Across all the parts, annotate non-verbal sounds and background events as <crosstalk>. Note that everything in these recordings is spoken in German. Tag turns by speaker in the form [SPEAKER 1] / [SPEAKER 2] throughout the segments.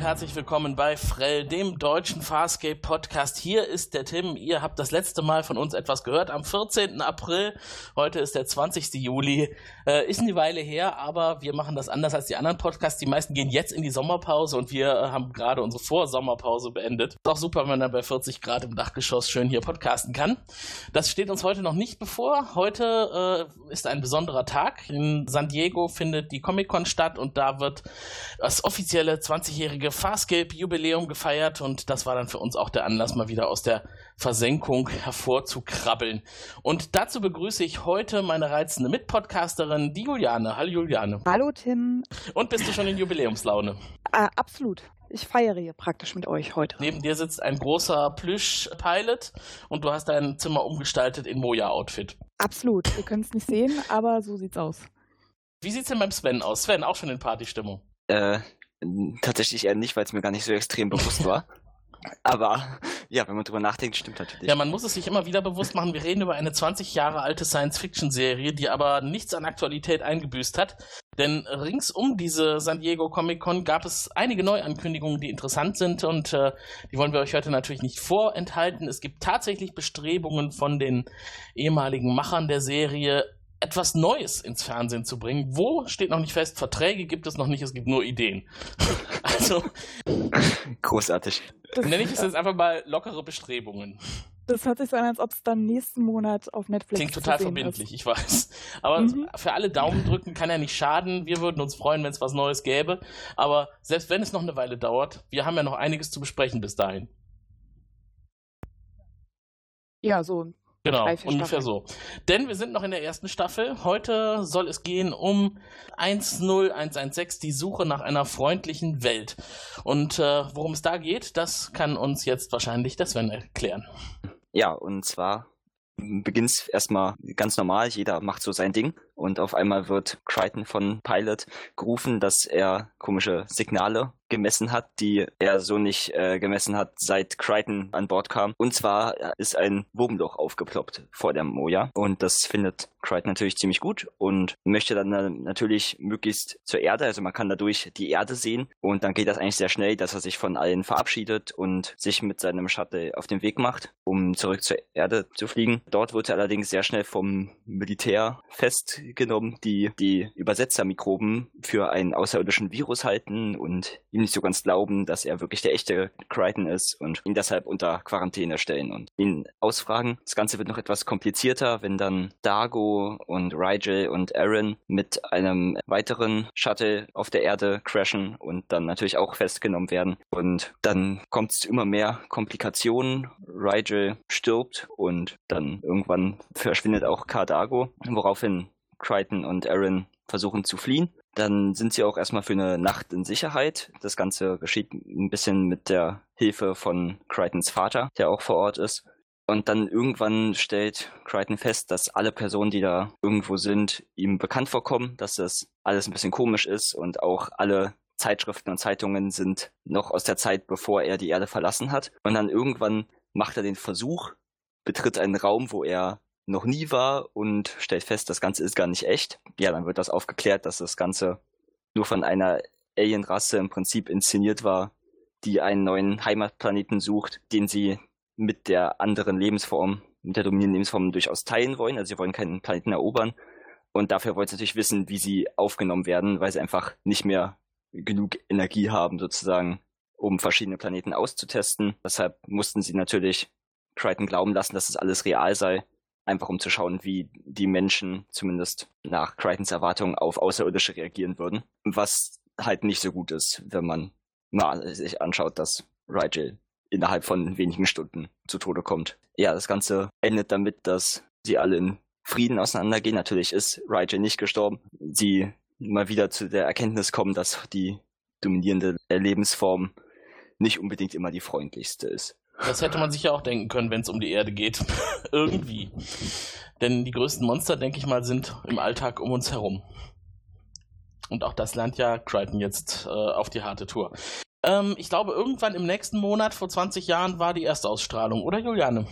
[SPEAKER 1] herzlich willkommen bei Frell, dem deutschen Farscape Podcast. Hier ist der Tim. Ihr habt das letzte Mal von uns etwas gehört am 14. April. Heute ist der 20. Juli. Äh, ist eine Weile her, aber wir machen das anders als die anderen Podcasts. Die meisten gehen jetzt in die Sommerpause und wir äh, haben gerade unsere Vorsommerpause beendet. Ist auch super, wenn man bei 40 Grad im Dachgeschoss schön hier podcasten kann. Das steht uns heute noch nicht bevor. Heute äh, ist ein besonderer Tag. In San Diego findet die Comic-Con statt und da wird das offizielle 20-jährige jährige Farscape-Jubiläum gefeiert und das war dann für uns auch der Anlass, mal wieder aus der Versenkung hervorzukrabbeln. Und dazu begrüße ich heute meine reizende Mitpodcasterin, die Juliane. Hallo Juliane.
[SPEAKER 2] Hallo Tim.
[SPEAKER 1] Und bist du schon in Jubiläumslaune?
[SPEAKER 2] Äh, absolut. Ich feiere hier praktisch mit euch heute.
[SPEAKER 1] Neben dir sitzt ein großer Plüsch-Pilot und du hast dein Zimmer umgestaltet in Moja-Outfit.
[SPEAKER 2] Absolut. Ihr könnt es nicht sehen, aber so sieht's aus.
[SPEAKER 1] Wie sieht's denn beim Sven aus? Sven, auch schon in Partystimmung?
[SPEAKER 3] Äh, Tatsächlich eher nicht, weil es mir gar nicht so extrem bewusst war. Aber ja, wenn man drüber nachdenkt, stimmt natürlich.
[SPEAKER 1] Ja, man muss es sich immer wieder bewusst machen. Wir reden über eine 20 Jahre alte Science-Fiction-Serie, die aber nichts an Aktualität eingebüßt hat. Denn rings um diese San Diego Comic Con gab es einige Neuankündigungen, die interessant sind und äh, die wollen wir euch heute natürlich nicht vorenthalten. Es gibt tatsächlich Bestrebungen von den ehemaligen Machern der Serie, etwas Neues ins Fernsehen zu bringen. Wo steht noch nicht fest, Verträge gibt es noch nicht, es gibt nur Ideen. <laughs> also.
[SPEAKER 3] Großartig.
[SPEAKER 1] Das nenne ich es <laughs> jetzt einfach mal lockere Bestrebungen.
[SPEAKER 2] Das hört sich so an, als ob es dann nächsten Monat auf Netflix
[SPEAKER 1] Klingt total verbindlich, ist. ich weiß. Aber mhm. für alle Daumen drücken kann ja nicht schaden. Wir würden uns freuen, wenn es was Neues gäbe. Aber selbst wenn es noch eine Weile dauert, wir haben ja noch einiges zu besprechen bis dahin.
[SPEAKER 2] Ja, so
[SPEAKER 1] Genau, ungefähr so. Denn wir sind noch in der ersten Staffel. Heute soll es gehen um 10116, die Suche nach einer freundlichen Welt. Und äh, worum es da geht, das kann uns jetzt wahrscheinlich der Sven erklären.
[SPEAKER 3] Ja, und zwar beginnt es erstmal ganz normal, jeder macht so sein Ding und auf einmal wird Crichton von Pilot gerufen, dass er komische Signale gemessen hat, die er so nicht äh, gemessen hat, seit Crichton an Bord kam. Und zwar ist ein Wurmloch aufgeploppt vor der Moja und das findet Crichton natürlich ziemlich gut und möchte dann natürlich möglichst zur Erde, also man kann dadurch die Erde sehen und dann geht das eigentlich sehr schnell, dass er sich von allen verabschiedet und sich mit seinem Shuttle auf den Weg macht, um zurück zur Erde zu fliegen. Dort wird er allerdings sehr schnell vom Militär fest genommen, die die Übersetzermikroben für einen außerirdischen Virus halten und ihm nicht so ganz glauben, dass er wirklich der echte Crichton ist und ihn deshalb unter Quarantäne stellen und ihn ausfragen. Das Ganze wird noch etwas komplizierter, wenn dann Dargo und Rigel und Aaron mit einem weiteren Shuttle auf der Erde crashen und dann natürlich auch festgenommen werden. Und dann kommt es zu immer mehr Komplikationen. Rigel stirbt und dann irgendwann verschwindet auch Cardago, woraufhin Crichton und Aaron versuchen zu fliehen. Dann sind sie auch erstmal für eine Nacht in Sicherheit. Das Ganze geschieht ein bisschen mit der Hilfe von Crichtons Vater, der auch vor Ort ist. Und dann irgendwann stellt Crichton fest, dass alle Personen, die da irgendwo sind, ihm bekannt vorkommen, dass das alles ein bisschen komisch ist und auch alle Zeitschriften und Zeitungen sind noch aus der Zeit, bevor er die Erde verlassen hat. Und dann irgendwann macht er den Versuch, betritt einen Raum, wo er noch nie war und stellt fest, das Ganze ist gar nicht echt. Ja, dann wird das aufgeklärt, dass das Ganze nur von einer Alienrasse im Prinzip inszeniert war, die einen neuen Heimatplaneten sucht, den sie mit der anderen Lebensform, mit der dominierenden Lebensform durchaus teilen wollen. Also sie wollen keinen Planeten erobern. Und dafür wollen sie natürlich wissen, wie sie aufgenommen werden, weil sie einfach nicht mehr genug Energie haben, sozusagen, um verschiedene Planeten auszutesten. Deshalb mussten sie natürlich Crichton glauben lassen, dass das alles real sei einfach um zu schauen, wie die Menschen zumindest nach Crichtons Erwartungen auf Außerirdische reagieren würden. Was halt nicht so gut ist, wenn man mal sich anschaut, dass Rigel innerhalb von wenigen Stunden zu Tode kommt. Ja, das Ganze endet damit, dass sie alle in Frieden auseinandergehen. Natürlich ist Rigel nicht gestorben. Sie mal wieder zu der Erkenntnis kommen, dass die dominierende Lebensform nicht unbedingt immer die freundlichste ist.
[SPEAKER 1] Das hätte man sich ja auch denken können, wenn es um die Erde geht. <laughs> Irgendwie. Denn die größten Monster, denke ich mal, sind im Alltag um uns herum. Und auch das lernt ja Crichton jetzt äh, auf die harte Tour. Ähm, ich glaube, irgendwann im nächsten Monat, vor 20 Jahren, war die Erstausstrahlung, oder Juliane?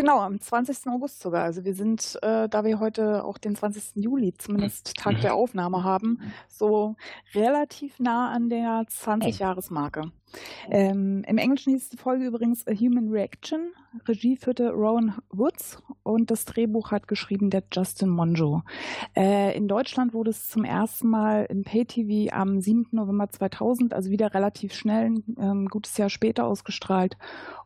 [SPEAKER 2] Genau, am 20. August sogar. Also wir sind, äh, da wir heute auch den 20. Juli zumindest Tag
[SPEAKER 1] Mhm.
[SPEAKER 2] der Aufnahme haben, so relativ nah an der 20-Jahres-Marke. Ähm, Im Englischen hieß die Folge übrigens A Human Reaction. Regie führte Rowan Woods und das Drehbuch hat geschrieben der Justin Monjo. Äh, in Deutschland wurde es zum ersten Mal im Pay-TV am 7. November 2000, also wieder relativ schnell, ein ähm, gutes Jahr später ausgestrahlt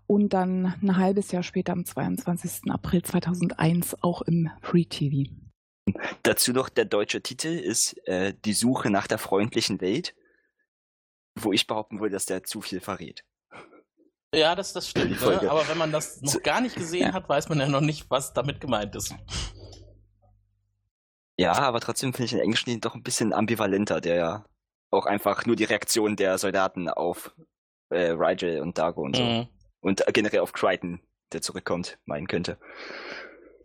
[SPEAKER 2] und dann ein halbes Jahr später am 22. April 2001 auch im Free TV.
[SPEAKER 3] Dazu noch der deutsche Titel ist äh, Die Suche nach der freundlichen Welt, wo ich behaupten würde, dass der zu viel verrät.
[SPEAKER 1] Ja, das, das stimmt. Ne? Aber wenn man das noch gar nicht gesehen
[SPEAKER 3] Ja.
[SPEAKER 1] hat, weiß man ja noch nicht, was damit gemeint ist.
[SPEAKER 3] Ja, aber trotzdem finde ich den englischen Titel doch ein bisschen ambivalenter, der ja auch einfach nur die Reaktion der Soldaten auf äh, Rigel und Dargo und so.
[SPEAKER 1] Mhm.
[SPEAKER 3] Und generell auf Crichton, der zurückkommt, meinen könnte.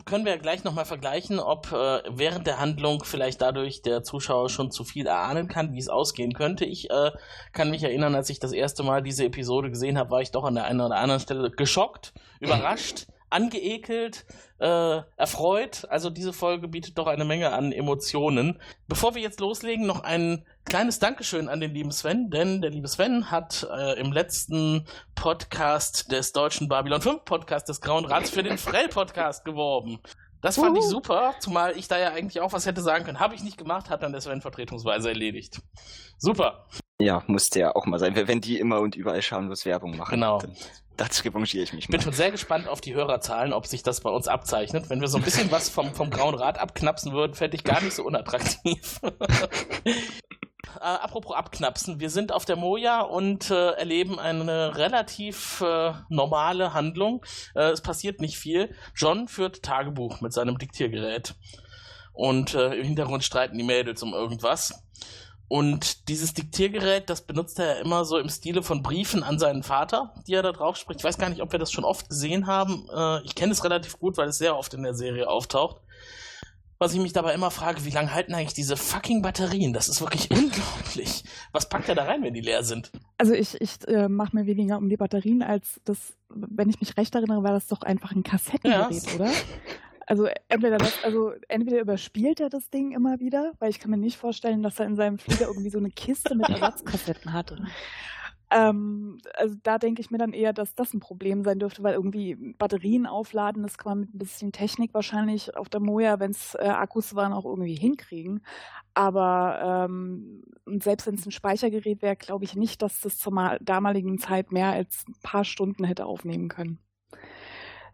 [SPEAKER 1] Können wir ja gleich nochmal vergleichen, ob äh, während der Handlung vielleicht dadurch der Zuschauer schon zu viel erahnen kann, wie es ausgehen könnte. Ich äh, kann mich erinnern, als ich das erste Mal diese Episode gesehen habe, war ich doch an der einen oder anderen Stelle geschockt, <laughs> überrascht, angeekelt, äh, erfreut. Also diese Folge bietet doch eine Menge an Emotionen. Bevor wir jetzt loslegen, noch ein kleines Dankeschön an den lieben Sven, denn der liebe Sven hat äh, im letzten Podcast des deutschen Babylon 5 Podcast des Grauen Rats für den Frell Podcast geworben. Das fand ich
[SPEAKER 2] Uhu.
[SPEAKER 1] super, zumal ich da ja eigentlich auch was hätte sagen können. Habe ich nicht gemacht, hat dann der Sven vertretungsweise erledigt. Super.
[SPEAKER 3] Ja, musste ja auch mal sein. Wenn die immer und überall schamlos Werbung machen,
[SPEAKER 1] Genau.
[SPEAKER 3] dann dazu revanchiere ich mich
[SPEAKER 1] Ich bin
[SPEAKER 3] mal.
[SPEAKER 1] schon sehr gespannt auf die Hörerzahlen, ob sich das bei uns abzeichnet. Wenn wir so ein bisschen was vom, vom Grauen Rat abknapsen würden, fände ich gar nicht so unattraktiv. <laughs> äh, apropos abknapsen, wir sind auf der Moja und äh, erleben eine relativ äh, normale Handlung. Äh, es passiert nicht viel. John führt Tagebuch mit seinem Diktiergerät. Und äh, im Hintergrund streiten die Mädels um irgendwas. Und dieses Diktiergerät, das benutzt er ja immer so im Stile von Briefen an seinen Vater, die er da drauf spricht. Ich weiß gar nicht, ob wir das schon oft gesehen haben. Äh, ich kenne es relativ gut, weil es sehr oft in der Serie auftaucht. Was ich mich dabei immer frage, wie lange halten eigentlich diese fucking Batterien? Das ist wirklich unglaublich. Was packt er da rein, wenn die leer sind?
[SPEAKER 2] Also ich, ich äh, mache mir weniger um die Batterien als das, wenn ich mich recht erinnere, war das doch einfach ein Kassettengerät,
[SPEAKER 1] Ja.
[SPEAKER 2] oder? Also entweder das, also entweder überspielt er das Ding immer wieder, weil ich kann mir nicht vorstellen, dass er in seinem Flieger irgendwie so eine Kiste mit <laughs> Ersatzkassetten hatte. Ähm, also da denke ich mir dann eher, dass das ein Problem sein dürfte, weil irgendwie Batterien aufladen, das kann man mit ein bisschen Technik wahrscheinlich auf der Moja, wenn es äh, Akkus waren, auch irgendwie hinkriegen. Aber ähm, selbst wenn es ein Speichergerät wäre, glaube ich nicht, dass das zur ma- damaligen Zeit mehr als ein paar Stunden hätte aufnehmen können.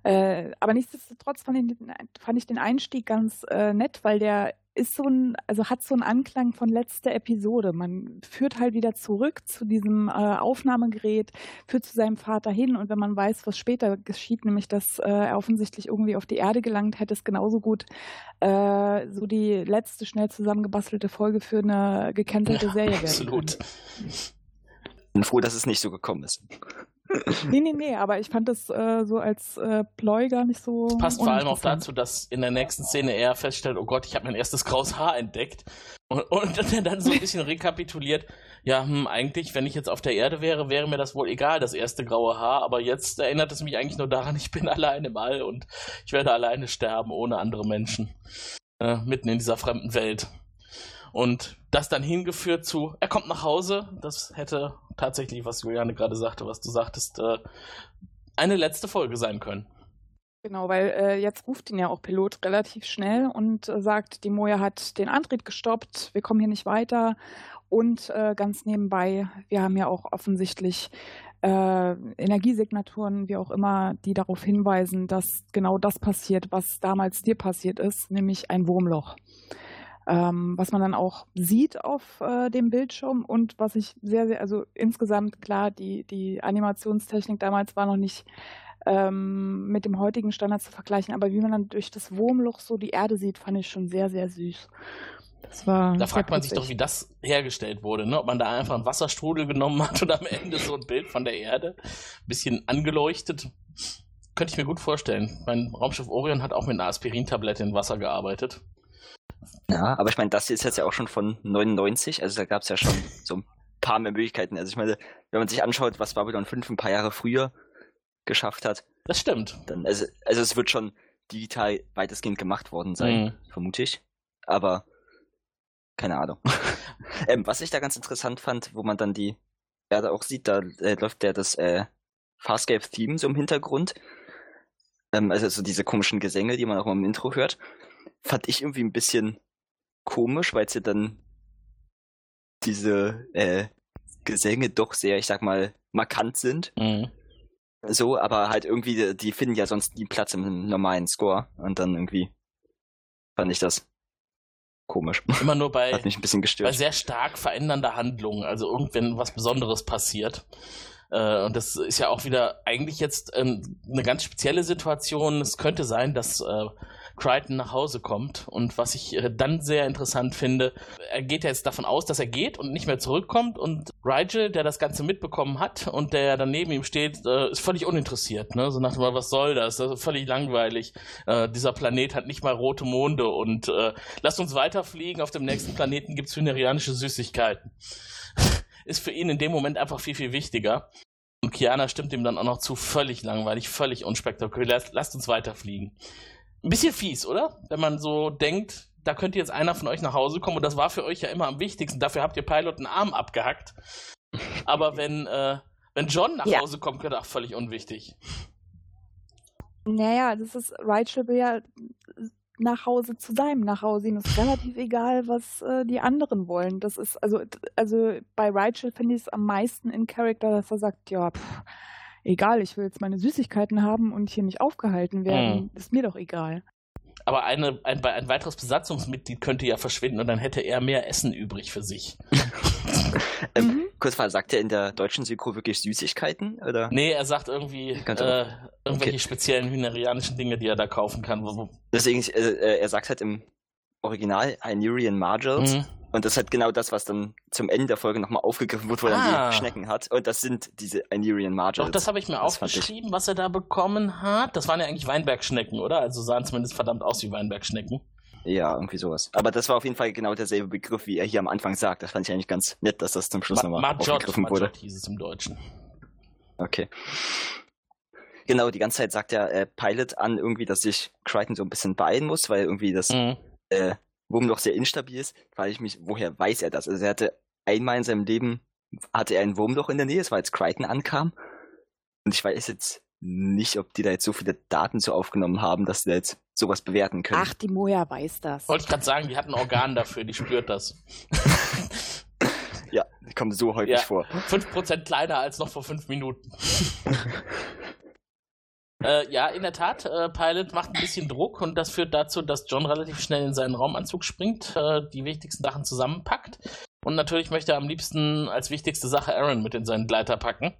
[SPEAKER 2] Äh, aber nichtsdestotrotz fand ich, den- fand ich den Einstieg ganz äh, nett, weil der ist so ein, also hat so einen Anklang von letzter Episode. Man führt halt wieder zurück zu diesem äh, Aufnahmegerät, führt zu seinem Vater hin und wenn man weiß, was später geschieht, nämlich dass äh, er offensichtlich irgendwie auf die Erde gelangt, hätte es genauso gut äh, so die letzte schnell zusammengebastelte Folge für eine gecancelte Serie werden
[SPEAKER 1] Absolut.
[SPEAKER 3] bin froh, dass es nicht so gekommen ist.
[SPEAKER 2] Nee, nee, nee, aber ich fand das äh, so als äh, Ploy gar nicht so.
[SPEAKER 1] Das passt vor allem auch dazu, dass in der nächsten Szene er feststellt, oh Gott, ich habe mein erstes graues Haar entdeckt. Und, und <laughs> dann so ein bisschen rekapituliert, ja, hm, eigentlich, wenn ich jetzt auf der Erde wäre, wäre mir das wohl egal, das erste graue Haar, aber jetzt erinnert es mich eigentlich nur daran, ich bin <laughs> allein im All und ich werde alleine sterben, ohne andere Menschen. Äh, mitten in dieser fremden Welt. Und das dann hingeführt zu, er kommt nach Hause, das hätte tatsächlich, was Juliane gerade sagte, was du sagtest, äh, eine letzte Folge sein können.
[SPEAKER 2] Genau, weil äh, jetzt ruft ihn ja auch Pilot relativ schnell und äh, sagt, die Moja hat den Antrieb gestoppt, wir kommen hier nicht weiter. Und äh, ganz nebenbei, wir haben ja auch offensichtlich äh, Energiesignaturen, wie auch immer, die darauf hinweisen, dass genau das passiert, was damals dir passiert ist, nämlich ein Wurmloch. Ähm, was man dann auch sieht auf äh, dem Bildschirm und was ich sehr, sehr, also insgesamt klar, die, die Animationstechnik damals war noch nicht ähm, mit dem heutigen Standard zu vergleichen, aber wie man dann durch das Wurmloch so die Erde sieht, fand ich schon sehr, sehr süß. Das war
[SPEAKER 1] Da fragt man sich doch, wie das hergestellt wurde, ne? Ob man da einfach einen Wasserstrudel genommen hat und am Ende so ein Bild von der Erde, ein bisschen angeleuchtet. Könnte ich mir gut vorstellen. Mein Raumschiff Orion hat auch mit einer Aspirintablette in Wasser gearbeitet.
[SPEAKER 3] Ja, aber ich meine, das hier ist jetzt ja auch schon von 99, also da gab es ja schon so ein paar mehr Möglichkeiten. Also ich meine, wenn man sich anschaut, was Babylon 5 ein paar Jahre früher geschafft hat,
[SPEAKER 1] Das stimmt.
[SPEAKER 3] Dann, also, also es wird schon digital weitestgehend gemacht worden sein, mhm. vermute ich. Aber keine Ahnung. <laughs> ähm, was ich da ganz interessant fand, wo man dann die Erde auch sieht, da äh, läuft ja das äh, Farscape-Theme so im Hintergrund. Ähm, also so diese komischen Gesänge, die man auch im Intro hört. Fand ich irgendwie ein bisschen komisch, weil sie dann diese äh, Gesänge doch sehr, ich sag mal, markant sind. Mhm. So, aber halt irgendwie, die finden ja sonst nie Platz im normalen Score. Und dann irgendwie fand ich das komisch.
[SPEAKER 1] Immer nur bei,
[SPEAKER 3] Hat mich ein bisschen gestört.
[SPEAKER 1] bei sehr stark verändernder Handlungen, also irgendwann was Besonderes passiert. Äh, und das ist ja auch wieder eigentlich jetzt ähm, eine ganz spezielle Situation. Es könnte sein, dass äh, Crichton nach Hause kommt. Und was ich äh, dann sehr interessant finde, er geht ja jetzt davon aus, dass er geht und nicht mehr zurückkommt. Und Rigel, der das Ganze mitbekommen hat und der dann neben ihm steht, äh, ist völlig uninteressiert. Ne? So nach dem Motto, was soll das? Das ist völlig langweilig. Äh, dieser Planet hat nicht mal rote Monde und lasst uns weiterfliegen. Auf dem nächsten Planeten gibt es hynerianische Süßigkeiten. <laughs> ist für ihn in dem Moment einfach viel, viel wichtiger. Und Kiana stimmt ihm dann auch noch zu, völlig langweilig, völlig unspektakulär. Lasst uns weiterfliegen. Ein bisschen fies, oder? Wenn man so denkt, da könnte jetzt einer von euch nach Hause kommen und das war für euch ja immer am wichtigsten. Dafür habt ihr Pilot einen Arm abgehackt. Aber <laughs> wenn, äh, wenn John nach ja. Hause kommt, könnte auch völlig unwichtig.
[SPEAKER 2] Naja, das ist Rachel will ja nach Hause zu seinem nach Hause. Ihm ist relativ egal, was äh, die anderen wollen. Das ist, also, also bei Rachel finde ich es am meisten in Charakter, dass er sagt, ja, pff, egal, ich will jetzt meine Süßigkeiten haben und hier nicht aufgehalten werden, mhm. ist mir doch egal.
[SPEAKER 1] Aber eine, ein, ein weiteres Besatzungsmitglied könnte ja verschwinden und dann hätte er mehr Essen übrig für sich. <laughs>
[SPEAKER 3] ähm, mhm. Kurz mal, sagt er in der deutschen Synchro wirklich Süßigkeiten? Oder?
[SPEAKER 1] Nee, er sagt irgendwie äh, irgendwelche okay. speziellen hynerianischen Dinge, die er da kaufen kann.
[SPEAKER 3] Deswegen, äh, äh, er sagt halt im Original Hynerian Margels. Mhm. Und das ist halt genau das, was dann zum Ende der Folge nochmal aufgegriffen wird, wo er ah. die Schnecken hat. Und das sind diese Anirian Margins.
[SPEAKER 1] Doch, das habe ich mir das aufgeschrieben, was er da bekommen hat. Das waren ja eigentlich Weinbergschnecken, oder? Also sahen zumindest verdammt aus wie Weinbergschnecken.
[SPEAKER 3] Ja, irgendwie sowas. Aber das war auf jeden Fall genau derselbe Begriff, wie er hier am Anfang sagt. Das fand ich eigentlich ganz nett, dass das zum Schluss Ma nochmal aufgegriffen Majot wurde.
[SPEAKER 1] hieß es im Deutschen.
[SPEAKER 3] Okay. Genau, die ganze Zeit sagt der äh, Pilot an, irgendwie, dass sich Crichton so ein bisschen beeilen muss, weil irgendwie das mhm. äh, Wurmloch sehr instabil ist, frage ich mich, woher weiß er das? Also er hatte einmal in seinem Leben, hatte er ein Wurmloch in der Nähe, das war als Crichton ankam. Und ich weiß jetzt nicht, ob die da jetzt so viele Daten so aufgenommen haben, dass die da jetzt sowas bewerten können.
[SPEAKER 2] Ach, die Moja weiß das.
[SPEAKER 1] Wollte ich gerade sagen, die hat ein Organ dafür, die spürt das.
[SPEAKER 3] ja, die kommt so häufig ja, vor.
[SPEAKER 1] 5% kleiner als noch vor 5 Minuten. <laughs> Äh, ja, in der Tat, äh, Pilot macht ein bisschen Druck und das führt dazu, dass John relativ schnell in seinen Raumanzug springt, äh, die wichtigsten Sachen zusammenpackt. Und natürlich möchte er am liebsten als wichtigste Sache Aaron mit in seinen Gleiter packen.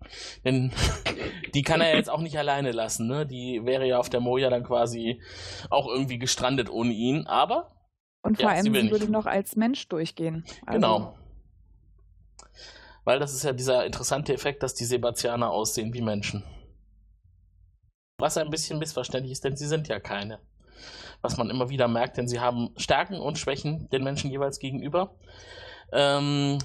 [SPEAKER 1] Denn <laughs> die kann er jetzt auch nicht alleine lassen. Ne? Die wäre ja auf der Moja dann quasi auch irgendwie gestrandet ohne ihn. Aber.
[SPEAKER 2] Und vor ja, allem, sie, sie würde noch als Mensch durchgehen.
[SPEAKER 1] Also. Genau. Weil das ist ja dieser interessante Effekt, dass die Sebastianer aussehen wie Menschen. Was ein bisschen missverständlich ist, denn sie sind ja keine. Was man immer wieder merkt, denn sie haben Stärken und Schwächen den Menschen jeweils gegenüber. Ähm,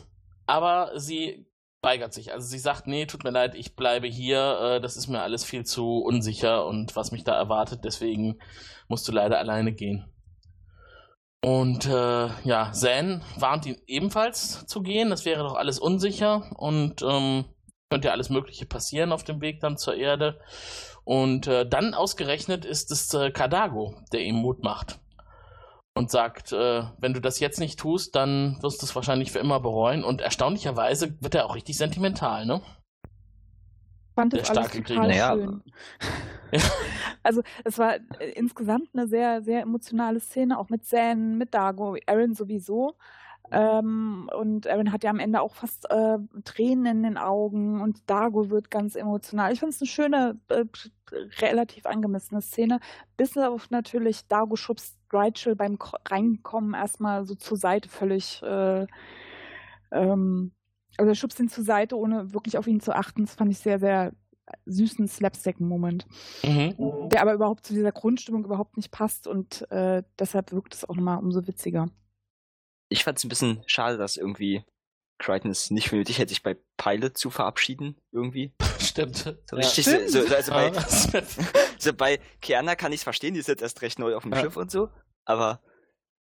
[SPEAKER 1] aber sie weigert sich. Also sie sagt, nee, tut mir leid, ich bleibe hier, äh, das ist mir alles viel zu unsicher und was mich da erwartet, deswegen musst du leider alleine gehen. Und äh, ja, Zan warnt ihn ebenfalls zu gehen, das wäre doch alles unsicher und ähm, könnte ja alles Mögliche passieren auf dem Weg dann zur Erde. Und äh, dann ausgerechnet ist es äh, Kadago, der ihm Mut macht. Und sagt, äh, wenn du das jetzt nicht tust, dann wirst du es wahrscheinlich für immer bereuen. Und erstaunlicherweise wird er auch richtig sentimental, ne?
[SPEAKER 2] fand das alles total naja. schön. <laughs> Also es war äh, insgesamt eine sehr, sehr emotionale Szene, auch mit Zan, mit Dago, Aaron sowieso. Ähm, und Aaron hat ja am Ende auch fast äh, Tränen in den Augen und Dago wird ganz emotional. Ich finde es eine schöne, äh, relativ angemessene Szene, bis auf natürlich Dago schubst Rachel beim Reinkommen erstmal so zur Seite völlig. Äh, ähm, also er schubst ihn zur Seite, ohne wirklich auf ihn zu achten. Das fand ich sehr, sehr süßen Slapstick-Moment, mhm. der aber überhaupt zu dieser Grundstimmung überhaupt nicht passt und äh, deshalb wirkt es auch nochmal umso witziger
[SPEAKER 3] ich fand es ein bisschen schade, dass irgendwie Crichton es nicht für nötig hätte, sich bei Pilot zu verabschieden, irgendwie. <laughs>
[SPEAKER 1] Stimmt.
[SPEAKER 3] So richtig,
[SPEAKER 2] Stimmt.
[SPEAKER 3] so, so, also, bei,
[SPEAKER 1] Ja. <laughs>
[SPEAKER 3] so bei Kiana kann ich es verstehen, die ist jetzt erst recht neu auf dem
[SPEAKER 1] Ja.
[SPEAKER 3] Schiff und so, aber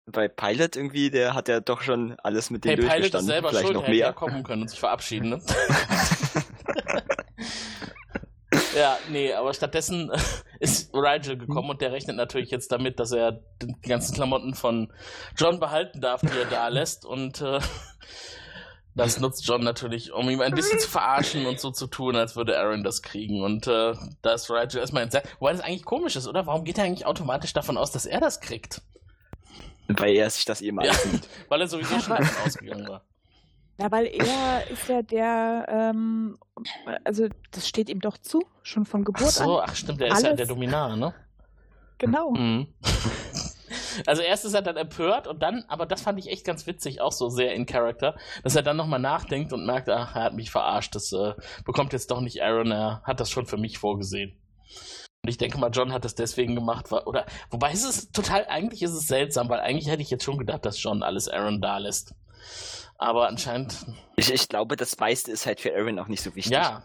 [SPEAKER 3] bei Pilot irgendwie, der hat ja doch schon alles mit dem
[SPEAKER 1] Hey, Pilot ist
[SPEAKER 3] durchgestanden,
[SPEAKER 1] selber
[SPEAKER 3] vielleicht
[SPEAKER 1] schuld,
[SPEAKER 3] noch
[SPEAKER 1] hätte ja
[SPEAKER 3] mehr.
[SPEAKER 1] kommen können und sich verabschieden, ne? <laughs> ja, nee, aber stattdessen <laughs> ist Rigel gekommen und der rechnet natürlich jetzt damit, dass er die ganzen Klamotten von John behalten darf, die er da <laughs> lässt und äh, das nutzt John natürlich, um ihm ein bisschen zu verarschen und so zu tun, als würde Aaron das kriegen. Und äh, da ist Rigel erstmal entsetzt. Wobei das eigentlich komisch ist, oder? Warum geht er eigentlich automatisch davon aus, dass er das kriegt?
[SPEAKER 3] Weil er sich das eben
[SPEAKER 1] Ja,
[SPEAKER 3] alles <laughs> nimmt.
[SPEAKER 1] weil er sowieso schon davon ausgegangen war.
[SPEAKER 2] Ja, weil er ist ja der, ähm, also das steht ihm doch zu, schon von
[SPEAKER 1] Ach
[SPEAKER 2] Geburt
[SPEAKER 1] so,
[SPEAKER 2] an.
[SPEAKER 1] ach stimmt, der ist ja der Dominar, ne?
[SPEAKER 2] Genau.
[SPEAKER 1] Mhm. <laughs> Also erst ist er dann empört und dann, aber das fand ich echt ganz witzig, auch so sehr in Character, dass er dann nochmal nachdenkt und merkt, ach, er hat mich verarscht, das äh, bekommt jetzt doch nicht Aaron, er hat das schon für mich vorgesehen. Und ich denke mal, John hat das deswegen gemacht, weil, oder, wobei es ist total, eigentlich ist es seltsam, weil eigentlich hätte ich jetzt schon gedacht, dass John alles Aaron da lässt. Aber anscheinend,
[SPEAKER 3] Ich, ich glaube, das meiste ist halt für Aaron auch nicht so wichtig,
[SPEAKER 1] ja,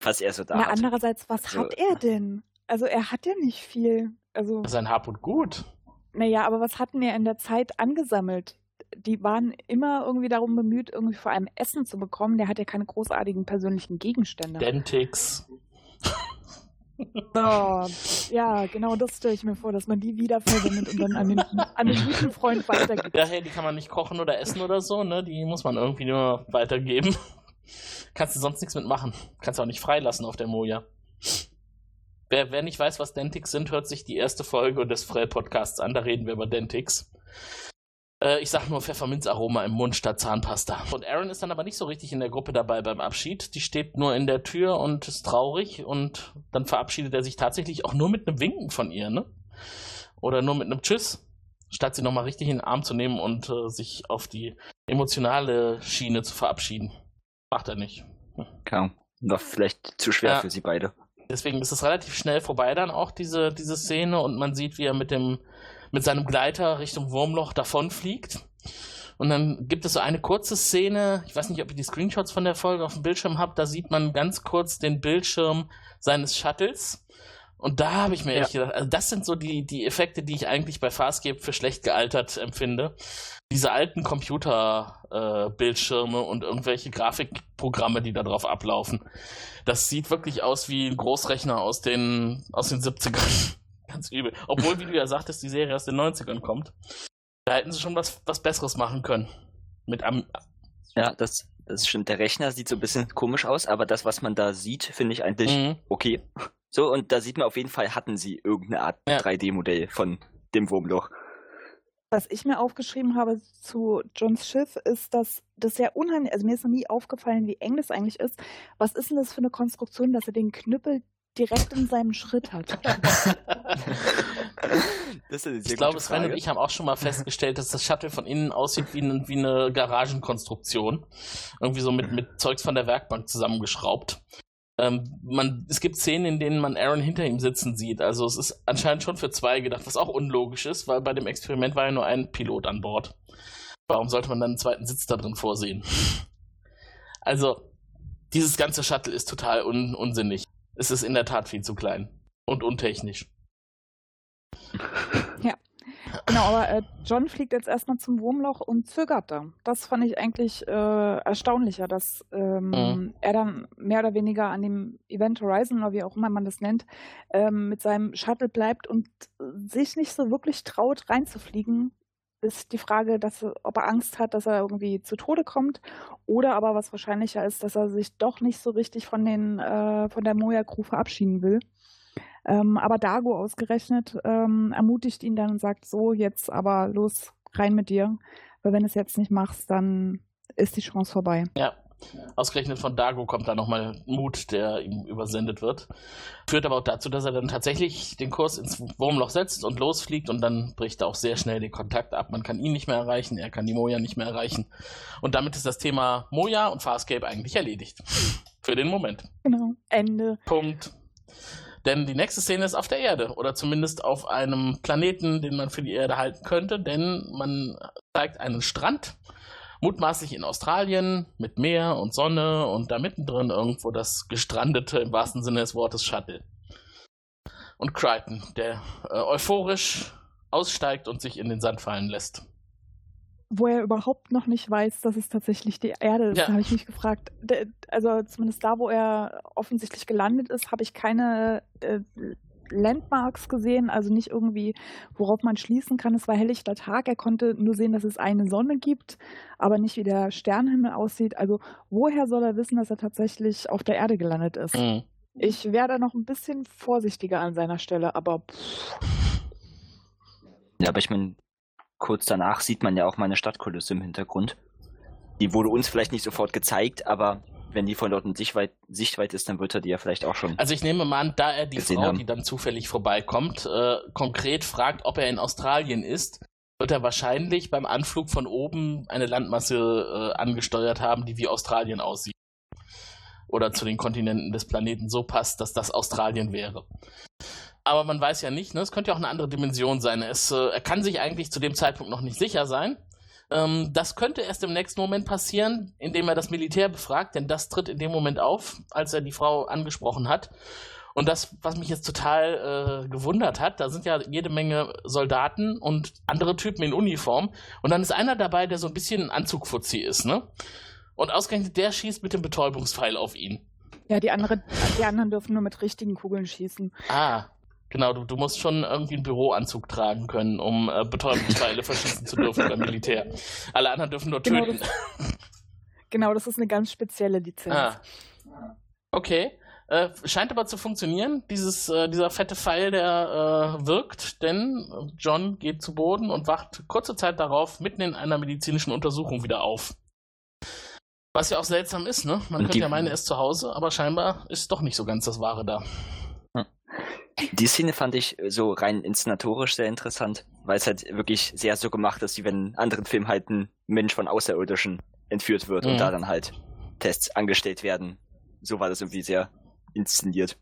[SPEAKER 3] was er so da
[SPEAKER 2] Na,
[SPEAKER 3] hat.
[SPEAKER 2] andererseits, was
[SPEAKER 3] So.
[SPEAKER 2] hat er denn? Also er hat ja nicht viel. Also,
[SPEAKER 1] sein Hab und Gut.
[SPEAKER 2] naja, aber was hatten er in der Zeit angesammelt? Die waren immer irgendwie darum bemüht, irgendwie vor allem Essen zu bekommen. Der hat ja keine großartigen persönlichen Gegenstände.
[SPEAKER 1] Dentix.
[SPEAKER 2] Oh, ja, genau das stelle ich mir vor, dass man die wiederverwendet und dann an den, an den guten Freund weitergibt.
[SPEAKER 1] Ja, hey, die kann man nicht kochen oder essen oder so, ne? Die muss man irgendwie nur weitergeben. Kannst du sonst nichts mitmachen. Kannst du auch nicht freilassen auf der Moja. Wer, wer nicht weiß, was Dentix sind, hört sich die erste Folge des Frell-Podcasts an. Da reden wir über Dentix. Äh, ich sag nur Pfefferminzaroma im Mund statt Zahnpasta. Und Aaron ist dann aber nicht so richtig in der Gruppe dabei beim Abschied. Die steht nur in der Tür und ist traurig. Und dann verabschiedet er sich tatsächlich auch nur mit einem Winken von ihr, ne? Oder nur mit einem Tschüss statt sie nochmal richtig in den Arm zu nehmen und äh, sich auf die emotionale Schiene zu verabschieden. Macht er nicht.
[SPEAKER 3] Ja, war vielleicht zu schwer
[SPEAKER 1] Ja.
[SPEAKER 3] für sie beide.
[SPEAKER 1] Deswegen ist es relativ schnell vorbei dann auch, diese, diese Szene, und man sieht, wie er mit dem, mit seinem Gleiter Richtung Wurmloch davonfliegt. Und dann gibt es so eine kurze Szene, ich weiß nicht, ob ihr die Screenshots von der Folge auf dem Bildschirm habt, da sieht man ganz kurz den Bildschirm seines Shuttles. Und da habe ich mir
[SPEAKER 3] Ja.
[SPEAKER 1] echt gedacht, also das sind so die, die Effekte, die ich eigentlich bei Farscape für schlecht gealtert empfinde. Diese alten Computer-Bildschirme äh, und irgendwelche Grafikprogramme, die da drauf ablaufen. Das sieht wirklich aus wie ein Großrechner aus den, aus den 70ern. Ganz übel. Obwohl, wie du ja sagtest, die Serie aus den 90ern kommt. Da hätten sie schon was, was Besseres machen können. Mit am,
[SPEAKER 3] Ja, das, das stimmt. Der Rechner sieht so ein bisschen komisch aus, aber das, was man da sieht, finde ich eigentlich
[SPEAKER 1] Mhm.
[SPEAKER 3] okay. So, und da sieht man auf jeden Fall, hatten sie irgendeine Art
[SPEAKER 1] Ja.
[SPEAKER 3] 3D-Modell von dem Wurmloch.
[SPEAKER 2] Was ich mir aufgeschrieben habe zu Johns Schiff, ist, dass das sehr unheimlich, also mir ist noch nie aufgefallen, wie eng das eigentlich ist. Was ist denn das für eine Konstruktion, dass er den Knüppel direkt in seinem Schritt hat?
[SPEAKER 1] Ich glaube, Sven und ich haben auch schon mal festgestellt, dass das Shuttle von innen aussieht wie, ein, wie eine Garagenkonstruktion. Irgendwie so mit, mit Zeugs von der Werkbank zusammengeschraubt. Ähm, man, es gibt Szenen, in denen man Aaron hinter ihm sitzen sieht. Also es ist anscheinend schon für zwei gedacht, was auch unlogisch ist, weil bei dem Experiment war ja nur ein Pilot an Bord. Warum sollte man dann einen zweiten Sitz da drin vorsehen? Also, dieses ganze Shuttle ist total un unsinnig. Es ist in der Tat viel zu klein und untechnisch. <laughs>
[SPEAKER 2] Genau, aber äh, John fliegt jetzt erstmal zum Wurmloch und zögert da. Das fand ich eigentlich äh, erstaunlicher, dass ähm,
[SPEAKER 1] Mhm.
[SPEAKER 2] er dann mehr oder weniger an dem Event Horizon oder wie auch immer man das nennt, ähm, mit seinem Shuttle bleibt und sich nicht so wirklich traut, reinzufliegen. Ist die Frage, dass, ob er Angst hat, dass er irgendwie zu Tode kommt, oder aber was wahrscheinlicher ist, dass er sich doch nicht so richtig von den äh, von der Moja Crew verabschieden will. Ähm, aber Dago ausgerechnet ähm, ermutigt ihn dann und sagt, so, jetzt aber los, rein mit dir. Weil wenn du es jetzt nicht machst, dann ist die Chance vorbei.
[SPEAKER 1] Ja. Ausgerechnet von Dago kommt da nochmal Mut, der ihm übersendet wird. Führt aber auch dazu, dass er dann tatsächlich den Kurs ins Wurmloch setzt und losfliegt und dann bricht er auch sehr schnell den Kontakt ab. Man kann ihn nicht mehr erreichen, er kann die Moja nicht mehr erreichen. Und damit ist das Thema Moja und Farscape eigentlich erledigt. Für den Moment.
[SPEAKER 2] Genau. Ende.
[SPEAKER 1] Punkt. Denn die nächste Szene ist auf der Erde oder zumindest auf einem Planeten, den man für die Erde halten könnte, denn man zeigt einen Strand Mutmaßlich in Australien mit Meer und Sonne und da mittendrin irgendwo das gestrandete, im wahrsten Sinne des Wortes, Shuttle. Und Crichton, der äh, euphorisch aussteigt und sich in den Sand fallen lässt.
[SPEAKER 2] Wo er überhaupt noch nicht weiß, dass es tatsächlich die Erde ist,
[SPEAKER 1] Ja.
[SPEAKER 2] habe ich mich gefragt. Also zumindest da, wo er offensichtlich gelandet ist, habe ich keine äh, Landmarks gesehen, also nicht irgendwie, worauf man schließen kann, es war helllichter Tag. Er konnte nur sehen, dass es eine Sonne gibt, aber nicht wie der Sternenhimmel aussieht. Also woher soll er wissen, dass er tatsächlich auf der Erde gelandet ist?
[SPEAKER 1] Mhm.
[SPEAKER 2] Ich wäre da noch ein bisschen vorsichtiger an seiner Stelle, aber pff,
[SPEAKER 3] Ja, aber ich meine, kurz danach sieht man ja auch meine Stadtkulisse im Hintergrund. Die wurde uns vielleicht nicht sofort gezeigt, aber wenn die von dort in Sichtweit, Sichtweit ist, dann wird er die ja vielleicht auch schon.
[SPEAKER 1] Also ich nehme mal an, da er die Frau,
[SPEAKER 3] haben.
[SPEAKER 1] die dann zufällig vorbeikommt, äh, konkret fragt, ob er in Australien ist, wird er wahrscheinlich beim Anflug von oben eine Landmasse äh, angesteuert haben, die wie Australien aussieht. Oder zu den Kontinenten des Planeten so passt, dass das Australien wäre. Aber man weiß ja nicht, ne? es könnte ja auch eine andere Dimension sein. Es, äh, er kann sich eigentlich zu dem Zeitpunkt noch nicht sicher sein. Ähm, das könnte erst im nächsten Moment passieren, indem er das Militär befragt, denn das tritt in dem Moment auf, als er die Frau angesprochen hat. Und das, was mich jetzt total äh, gewundert hat, da sind ja jede Menge Soldaten und andere Typen in Uniform. Und dann ist einer dabei, der so ein bisschen ein Anzugfuzzi ist, ne? Und ausgerechnet der schießt mit dem Betäubungspfeil auf ihn.
[SPEAKER 2] ja, die, andere, die anderen dürfen nur mit richtigen Kugeln schießen.
[SPEAKER 1] Ah, genau, du, du musst schon irgendwie einen Büroanzug tragen können, um äh, Betäubungspfeile verschießen zu dürfen beim Militär. Alle anderen dürfen nur
[SPEAKER 2] Genau,
[SPEAKER 1] töten.
[SPEAKER 2] Genau, das ist eine ganz spezielle Lizenz.
[SPEAKER 1] Ah. Okay. Äh, scheint aber zu funktionieren. Dieses, äh, dieser fette Pfeil, der äh, wirkt, denn John geht zu Boden und wacht kurze Zeit darauf mitten in einer medizinischen Untersuchung wieder auf. Was ja auch seltsam ist, ne? Man
[SPEAKER 3] Und
[SPEAKER 1] könnte
[SPEAKER 3] die-
[SPEAKER 1] ja meinen, er ist zu Hause, aber scheinbar ist doch nicht so ganz das Wahre da.
[SPEAKER 3] Die Szene fand ich so rein inszenatorisch sehr interessant, weil es halt wirklich sehr so gemacht ist, wie wenn in anderen Filmen halt ein Mensch von Außerirdischen entführt wird
[SPEAKER 1] Mhm.
[SPEAKER 3] und da dann halt Tests angestellt werden. So war das irgendwie sehr inszeniert,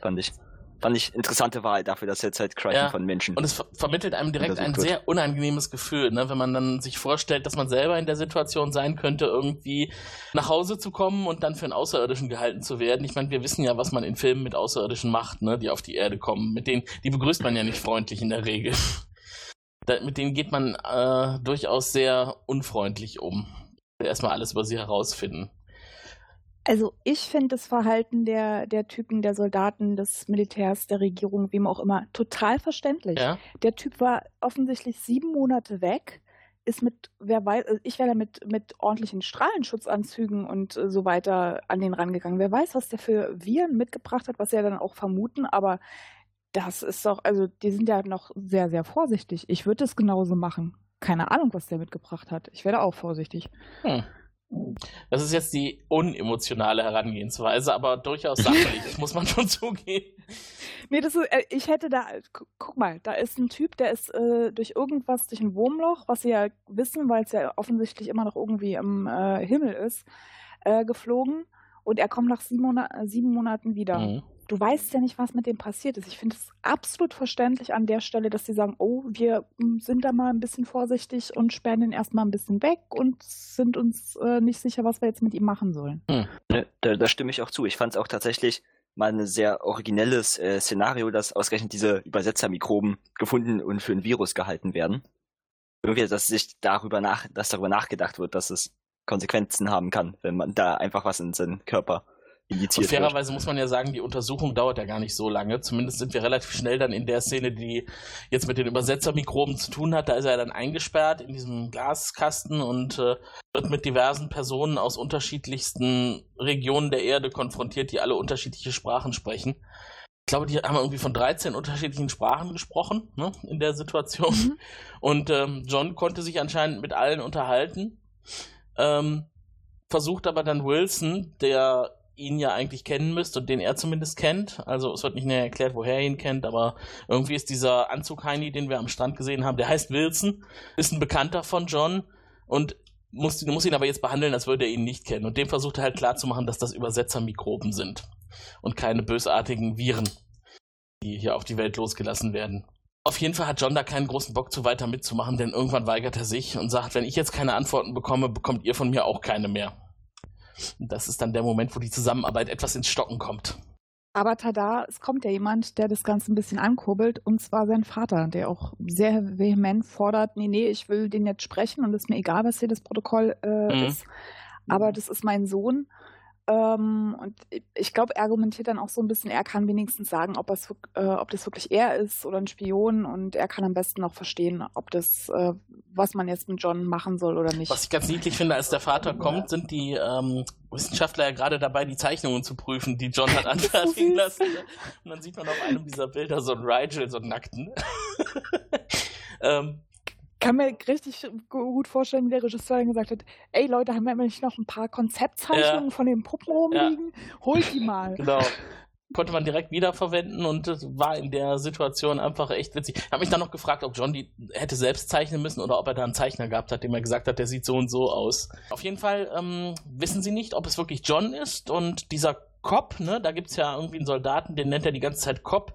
[SPEAKER 3] fand ich. Fand ich interessante Wahl dafür, dass jetzt halt Crichton
[SPEAKER 1] Ja.
[SPEAKER 3] von Menschen.
[SPEAKER 1] Und es ver vermittelt einem direkt ein sehr unangenehmes Gefühl, ne? wenn man dann sich vorstellt, dass man selber in der Situation sein könnte, irgendwie nach Hause zu kommen und dann für einen Außerirdischen gehalten zu werden. Ich meine, wir wissen ja, was man in Filmen mit Außerirdischen macht, ne? die auf die Erde kommen. Mit denen, die begrüßt man ja nicht freundlich in der Regel. <laughs> Da, mit denen geht man äh, durchaus sehr unfreundlich um. Erstmal alles über sie herausfinden.
[SPEAKER 2] Also ich finde das Verhalten der, der Typen, der Soldaten, des Militärs, der Regierung, wem auch immer, total verständlich.
[SPEAKER 1] Ja?
[SPEAKER 2] Der Typ war offensichtlich sieben Monate weg, ist mit, wer weiß, also ich wäre da mit, mit ordentlichen Strahlenschutzanzügen und äh, so weiter an den rangegangen. Wer weiß, was der für Viren mitgebracht hat, was sie ja dann auch vermuten, aber das ist doch, also die sind ja noch sehr, sehr vorsichtig. Ich würde es genauso machen. Keine Ahnung, was der mitgebracht hat. Ich werde auch vorsichtig.
[SPEAKER 1] Hm. Das ist jetzt die unemotionale Herangehensweise, aber durchaus sachlich, muss man schon <laughs> zugeben.
[SPEAKER 2] Nee, das ist, äh, ich hätte da, gu- guck mal, da ist ein Typ, der ist äh, durch irgendwas, durch ein Wurmloch, was sie ja wissen, weil es ja offensichtlich immer noch irgendwie im äh, Himmel ist, äh, geflogen und er kommt nach sieben, Mona äh, sieben Monaten wieder.
[SPEAKER 1] Mhm.
[SPEAKER 2] Du weißt ja nicht, was mit dem passiert ist. Ich finde es absolut verständlich an der Stelle, dass sie sagen, oh, wir mm, sind da mal ein bisschen vorsichtig und sperren ihn erstmal ein bisschen weg und sind uns äh, nicht sicher, was wir jetzt mit ihm machen sollen.
[SPEAKER 3] Ne, da, da stimme ich auch zu. Ich fand es auch tatsächlich mal ein sehr originelles äh, Szenario, dass ausgerechnet diese Übersetzermikroben gefunden und für ein Virus gehalten werden. Irgendwie, dass sich darüber nach, dass darüber nachgedacht wird, dass es Konsequenzen haben kann, wenn man da einfach was in seinen Körper
[SPEAKER 1] Und
[SPEAKER 3] injiziert wird.
[SPEAKER 1] fairerweise muss man ja sagen, die Untersuchung dauert ja gar nicht so lange. Zumindest sind wir relativ schnell dann in der Szene, die jetzt mit den Übersetzermikroben zu tun hat. Da ist er dann eingesperrt in diesem Glaskasten und äh, wird mit diversen Personen aus unterschiedlichsten Regionen der Erde konfrontiert, die alle unterschiedliche Sprachen sprechen. Ich glaube, die haben irgendwie von 13 unterschiedlichen Sprachen gesprochen ne, in der Situation.
[SPEAKER 2] Mhm.
[SPEAKER 1] Und ähm, John konnte sich anscheinend mit allen unterhalten. Ähm, versucht aber dann Wilson, der ihn ja eigentlich kennen müsste und den er zumindest kennt. Also es wird nicht näher erklärt, woher er ihn kennt, aber irgendwie ist dieser Anzug Heini, den wir am Strand gesehen haben, der heißt Wilson, ist ein Bekannter von John und muss, muss ihn aber jetzt behandeln, als würde er ihn nicht kennen. Und dem versucht er halt klarzumachen, dass das Übersetzermikroben sind und keine bösartigen Viren, die hier auf die Welt losgelassen werden. Auf jeden Fall hat John da keinen großen Bock zu weiter mitzumachen, denn irgendwann weigert er sich und sagt, wenn ich jetzt keine Antworten bekomme, bekommt ihr von mir auch keine mehr. Das ist dann der Moment, wo die Zusammenarbeit etwas ins Stocken kommt.
[SPEAKER 2] Aber tada, es kommt ja jemand, der das Ganze ein bisschen ankurbelt, und zwar sein Vater, der auch sehr vehement fordert, nee, nee, ich will den jetzt sprechen und es ist mir egal, was hier das Protokoll äh, mhm. ist. Aber das ist mein Sohn ähm, und ich glaube, er argumentiert dann auch so ein bisschen, er kann wenigstens sagen, ob, äh, ob das wirklich er ist oder ein Spion und er kann am besten auch verstehen, ob das, äh, was man jetzt mit John machen soll oder nicht.
[SPEAKER 1] Was ich ganz niedlich finde, als der Vater kommt, sind die ähm, Wissenschaftler ja gerade dabei, die Zeichnungen zu prüfen, die John hat <laughs> anfertigen lassen. Und dann sieht man auf einem dieser Bilder so einen Rigel, so einen Nackten. <laughs>
[SPEAKER 2] ähm, kann mir richtig gut vorstellen, wie der Regisseur dann gesagt hat, ey Leute, haben wir nicht noch ein paar Konzeptzeichnungen ja. von den Puppen rumliegen? Ja. Holt die mal.
[SPEAKER 1] Genau. Konnte man direkt wiederverwenden und das war in der Situation einfach echt witzig. Ich habe mich dann noch gefragt, ob John die hätte selbst zeichnen müssen oder ob er da einen Zeichner gehabt hat, dem er gesagt hat, der sieht so und so aus. Auf jeden Fall ähm, wissen sie nicht, ob es wirklich John ist und dieser Cop, ne, da gibt es ja irgendwie einen Soldaten, den nennt er die ganze Zeit Cop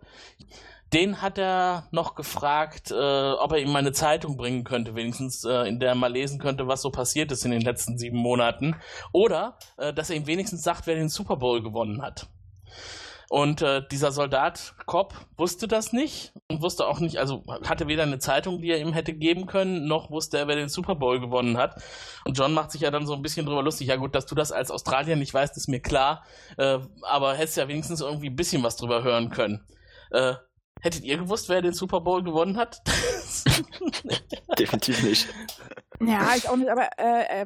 [SPEAKER 1] den hat er noch gefragt, äh, ob er ihm mal eine Zeitung bringen könnte, wenigstens äh, in der er mal lesen könnte, was so passiert ist in den letzten sieben Monaten. Oder äh, dass er ihm wenigstens sagt, wer den Super Bowl gewonnen hat. Und äh, dieser Soldat Cobb wusste das nicht und wusste auch nicht, also hatte weder eine Zeitung, die er ihm hätte geben können, noch wusste er, wer den Super Bowl gewonnen hat. Und John macht sich ja dann so ein bisschen drüber lustig. Ja gut, dass du das als Australier nicht weißt, ist mir klar. Äh, aber hättest ja wenigstens irgendwie ein bisschen was drüber hören können. Äh, Hättet ihr gewusst, wer den Super Bowl gewonnen hat? <laughs>
[SPEAKER 3] Definitiv nicht.
[SPEAKER 2] Ja, ich auch nicht, aber äh, äh,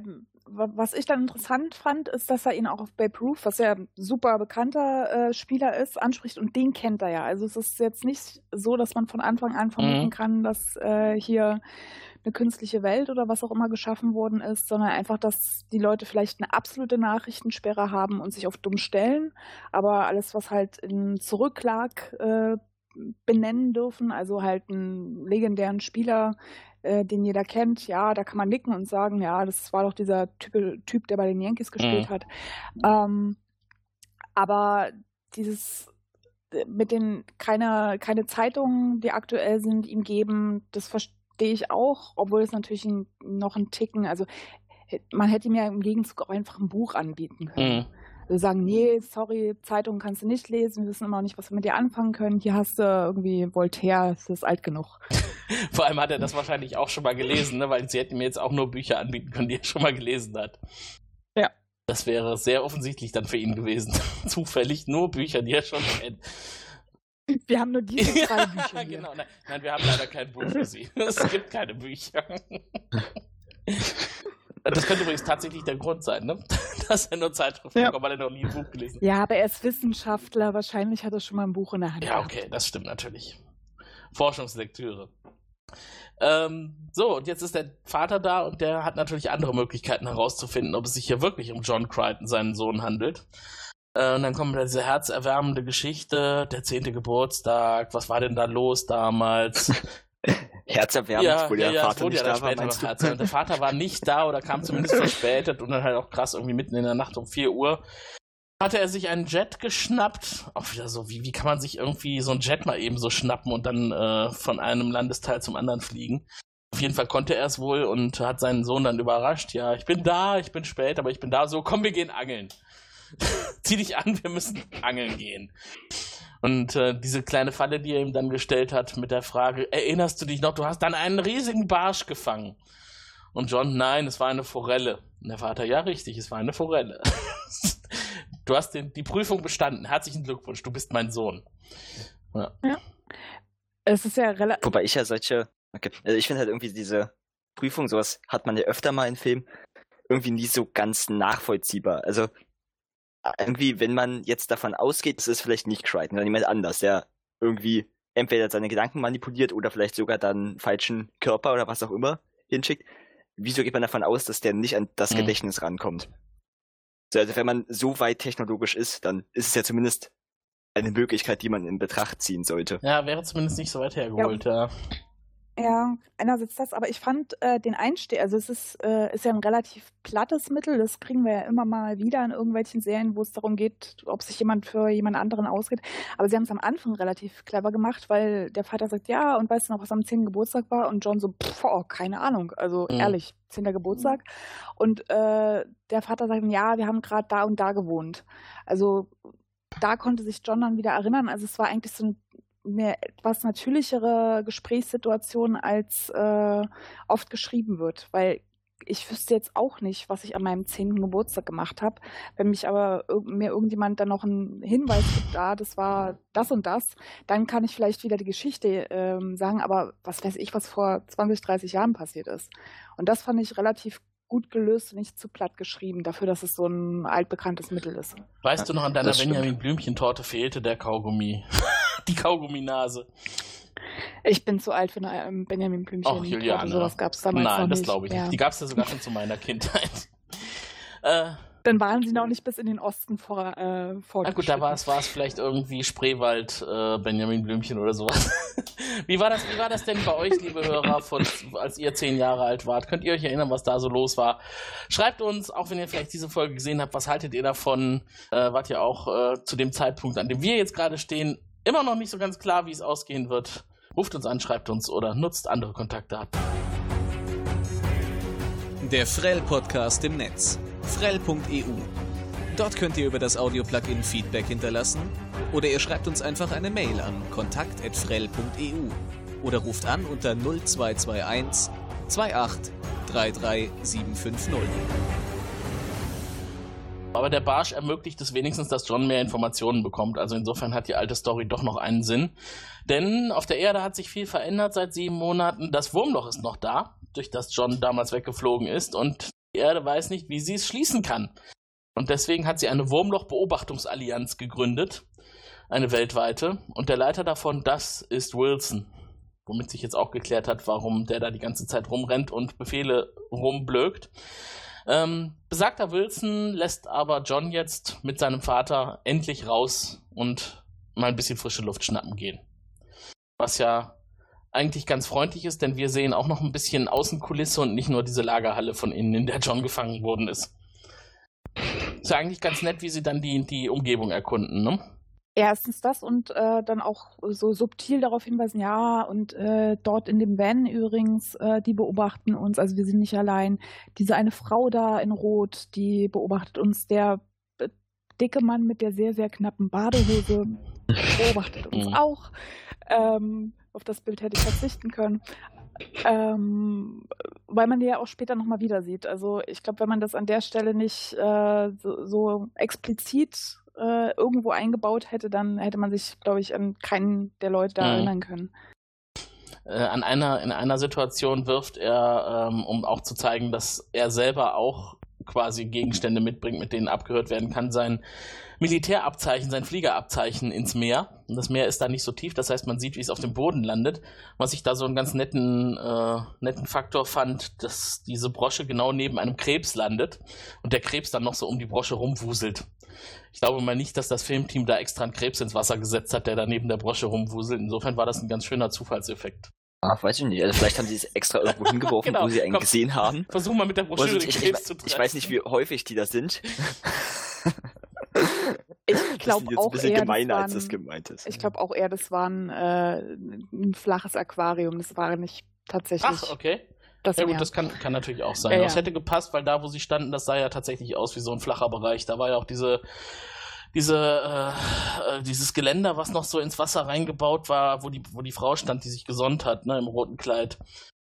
[SPEAKER 2] was ich dann interessant fand, ist, dass er ihn auch auf Babe Ruth, was ja ein super bekannter äh, Spieler ist, anspricht und den kennt er ja. Also es ist jetzt nicht so, dass man von Anfang an vermuten mhm. kann, dass äh, hier eine künstliche Welt oder was auch immer geschaffen worden ist, sondern einfach, dass die Leute vielleicht eine absolute Nachrichtensperre haben und sich auf dumm stellen, aber alles, was halt in zurücklag, äh, benennen dürfen, also halt einen legendären Spieler, äh, den jeder kennt, ja, da kann man nicken und sagen, ja, das war doch dieser Typ, typ der bei den Yankees gespielt mhm. hat. Ähm, aber dieses äh, mit den keine, keine Zeitungen, die aktuell sind, ihm geben, das verstehe ich auch, obwohl es natürlich ein, noch ein Ticken, also man hätte ihm ja im Gegenzug auch einfach ein Buch anbieten können. Mhm sagen, nee, sorry, Zeitung kannst du nicht lesen, wir wissen immer noch nicht, was wir mit dir anfangen können. Hier hast du irgendwie Voltaire, es ist alt genug. <laughs>
[SPEAKER 1] Vor allem hat er das wahrscheinlich auch schon mal gelesen, ne? weil sie hätten mir jetzt auch nur Bücher anbieten können, die er schon mal gelesen hat.
[SPEAKER 2] Ja.
[SPEAKER 1] Das wäre sehr offensichtlich dann für ihn gewesen. <laughs> Zufällig nur Bücher, die er schon kennt.
[SPEAKER 2] Wir haben nur diese <laughs> drei Bücher.
[SPEAKER 1] genau, nein, nein, wir haben leider kein Buch für sie. Es gibt keine Bücher. Das könnte übrigens tatsächlich der Grund sein, ne? <laughs> dass er nur Zeitschriften ja. bekommt, weil er noch nie ein Buch gelesen hat.
[SPEAKER 2] Ja, aber er ist Wissenschaftler. Wahrscheinlich hat er schon mal ein Buch in der Hand.
[SPEAKER 1] Ja, okay, das stimmt natürlich. Forschungslektüre. Ähm, so, und jetzt ist der Vater da und der hat natürlich andere Möglichkeiten herauszufinden, ob es sich hier wirklich um John Crichton, seinen Sohn, handelt. Äh, und dann kommt da diese herzerwärmende Geschichte, der zehnte Geburtstag, was war denn da los damals? <laughs> <laughs>
[SPEAKER 3] Herzerwärmend,
[SPEAKER 1] ja, wo der ja, Vater nicht ja da war, meinst du? Und der Vater war nicht da oder kam zumindest verspätet und dann halt auch krass irgendwie mitten in der Nacht um 4 Uhr hatte er sich einen Jet geschnappt. Auch wieder so, wie, wie kann man sich irgendwie so einen Jet mal eben so schnappen und dann äh, von einem Landesteil zum anderen fliegen? Auf jeden Fall konnte er es wohl und hat seinen Sohn dann überrascht. Ja, ich bin da, ich bin spät, aber ich bin da. So, komm, wir gehen angeln. <laughs> Zieh dich an, wir müssen angeln gehen. Und äh, diese kleine Falle, die er ihm dann gestellt hat mit der Frage, erinnerst du dich noch, du hast dann einen riesigen Barsch gefangen. Und John, nein, es war eine Forelle. Und der Vater, ja richtig, es war eine Forelle. <laughs> du hast den, die Prüfung bestanden. Herzlichen Glückwunsch, du bist mein Sohn.
[SPEAKER 2] Ja. ja. Es ist ja relativ.
[SPEAKER 3] Wobei ich ja solche, okay. also ich finde halt irgendwie diese Prüfung, sowas hat man ja öfter mal in Filmen, irgendwie nie so ganz nachvollziehbar. Also irgendwie, wenn man jetzt davon ausgeht, es ist vielleicht nicht Crichton, sondern jemand anders, der irgendwie entweder seine Gedanken manipuliert oder vielleicht sogar dann falschen Körper oder was auch immer hinschickt, wieso geht man davon aus, dass der nicht an das mhm. Gedächtnis rankommt? Also wenn man so weit technologisch ist, dann ist es ja zumindest eine Möglichkeit, die man in Betracht ziehen sollte.
[SPEAKER 1] Ja, wäre zumindest nicht so weit hergeholt, ja. ja.
[SPEAKER 2] Ja, einerseits das, aber ich fand äh, den Einstieg, also es ist, äh, ist ja ein relativ plattes Mittel, das kriegen wir ja immer mal wieder in irgendwelchen Serien, wo es darum geht, ob sich jemand für jemand anderen ausgeht. Aber sie haben es am Anfang relativ clever gemacht, weil der Vater sagt, ja, und weißt du noch, was am 10. Geburtstag war? Und John so, pff, oh, keine Ahnung, also mhm. ehrlich, 10. Geburtstag. Und äh, der Vater sagt, ja, wir haben gerade da und da gewohnt. Also da konnte sich John dann wieder erinnern. Also es war eigentlich so ein eine etwas natürlichere Gesprächssituation als äh, oft geschrieben wird, weil ich wüsste jetzt auch nicht, was ich an meinem zehnten Geburtstag gemacht habe. Wenn mich aber mir irgendjemand dann noch einen Hinweis gibt, da, ah, das war das und das, dann kann ich vielleicht wieder die Geschichte ähm, sagen, aber was weiß ich, was vor 20, 30 Jahren passiert ist. Und das fand ich relativ gut gelöst und nicht zu platt geschrieben, dafür, dass es so ein altbekanntes Mittel ist.
[SPEAKER 1] Weißt du noch, an deiner Benjamin Blümchen-Torte fehlte der Kaugummi. <laughs> die Kaugumminase.
[SPEAKER 2] Ich bin zu alt für eine ähm, Benjamin Blümchen.
[SPEAKER 1] Ach, Juliane.
[SPEAKER 2] Sowas gab es damals
[SPEAKER 1] Nein,
[SPEAKER 2] noch
[SPEAKER 1] das
[SPEAKER 2] glaube
[SPEAKER 1] ich nicht. Die gab es ja sogar schon zu meiner Kindheit. <laughs> äh,
[SPEAKER 2] dann waren sie noch nicht bis in den Osten vor, äh,
[SPEAKER 1] Na gut, da war es, war es vielleicht irgendwie Spreewald, äh, Benjamin Blümchen oder sowas. <laughs> wie, war das, wie war das denn bei euch, liebe Hörer, von, als ihr zehn Jahre alt wart? Könnt ihr euch erinnern, was da so los war? Schreibt uns, auch wenn ihr vielleicht diese Folge gesehen habt, was haltet ihr davon? Äh, wart ihr auch äh, zu dem Zeitpunkt, an dem wir jetzt gerade stehen, immer noch nicht so ganz klar, wie es ausgehen wird? Ruft uns an, schreibt uns oder nutzt andere Kontakte ab.
[SPEAKER 4] Der Frell-Podcast im Netz frell.eu. Dort könnt ihr über das Audio-Plugin Feedback hinterlassen oder ihr schreibt uns einfach eine Mail an kontakt.frell.eu oder ruft an unter 0221 28 33 750.
[SPEAKER 1] Aber der Barsch ermöglicht es wenigstens, dass John mehr Informationen bekommt. Also insofern hat die alte Story doch noch einen Sinn. Denn auf der Erde hat sich viel verändert seit sieben Monaten. Das Wurmloch ist noch da, durch das John damals weggeflogen ist. Und Erde weiß nicht, wie sie es schließen kann. Und deswegen hat sie eine Wurmloch-Beobachtungsallianz gegründet, eine weltweite. Und der Leiter davon, das ist Wilson. Womit sich jetzt auch geklärt hat, warum der da die ganze Zeit rumrennt und Befehle rumblökt. Ähm, besagter Wilson lässt aber John jetzt mit seinem Vater endlich raus und mal ein bisschen frische Luft schnappen gehen. Was ja eigentlich ganz freundlich ist, denn wir sehen auch noch ein bisschen Außenkulisse und nicht nur diese Lagerhalle von innen, in der John gefangen worden ist. Ist ja eigentlich ganz nett, wie sie dann die, die Umgebung erkunden, ne?
[SPEAKER 2] Erstens das und äh, dann auch so subtil darauf hinweisen, ja, und äh, dort in dem Van übrigens, äh, die beobachten uns, also wir sind nicht allein. Diese eine Frau da in Rot, die beobachtet uns, der äh, dicke Mann mit der sehr, sehr knappen Badehose <laughs> beobachtet uns mhm. auch. Ähm, auf das Bild hätte ich verzichten können. Ähm, weil man die ja auch später nochmal wieder sieht. Also ich glaube, wenn man das an der Stelle nicht äh, so, so, explizit äh, irgendwo eingebaut hätte, dann hätte man sich, glaube ich, an keinen der Leute da mhm. erinnern können.
[SPEAKER 1] Äh, an einer, in einer Situation wirft er, ähm, um auch zu zeigen, dass er selber auch quasi Gegenstände mitbringt, mit denen abgehört werden kann, sein Militärabzeichen, sein Fliegerabzeichen ins Meer. Und das Meer ist da nicht so tief, das heißt, man sieht, wie es auf dem Boden landet. Was ich da so einen ganz netten, äh, netten Faktor fand, dass diese Brosche genau neben einem Krebs landet und der Krebs dann noch so um die Brosche rumwuselt. Ich glaube mal nicht, dass das Filmteam da extra einen Krebs ins Wasser gesetzt hat, der da neben der Brosche rumwuselt. Insofern war das ein ganz schöner Zufallseffekt.
[SPEAKER 3] Ach, weiß ich nicht. Also vielleicht haben sie es extra irgendwo <laughs> hingeworfen, genau. wo sie einen Komm, gesehen haben.
[SPEAKER 1] Versuch mal mit der Broschüre den Krebs
[SPEAKER 3] ich,
[SPEAKER 1] zu treffen.
[SPEAKER 3] Ich weiß nicht, wie häufig die da sind.
[SPEAKER 2] Ich <laughs> glaube auch
[SPEAKER 3] ein bisschen
[SPEAKER 2] eher,
[SPEAKER 3] gemeiner,
[SPEAKER 2] waren,
[SPEAKER 3] als das gemeint ist.
[SPEAKER 2] Ich glaube auch eher, das war ein, äh, ein flaches Aquarium. Das war nicht tatsächlich.
[SPEAKER 1] Ach, okay. ja gut, das kann, kann natürlich auch sein. Ja, ja. Das hätte gepasst, weil da, wo sie standen, das sah ja tatsächlich aus wie so ein flacher Bereich. Da war ja auch diese diese, äh, äh, dieses Geländer, was noch so ins Wasser reingebaut war, wo die, wo die Frau stand, die sich gesonnt hat, ne, im roten Kleid.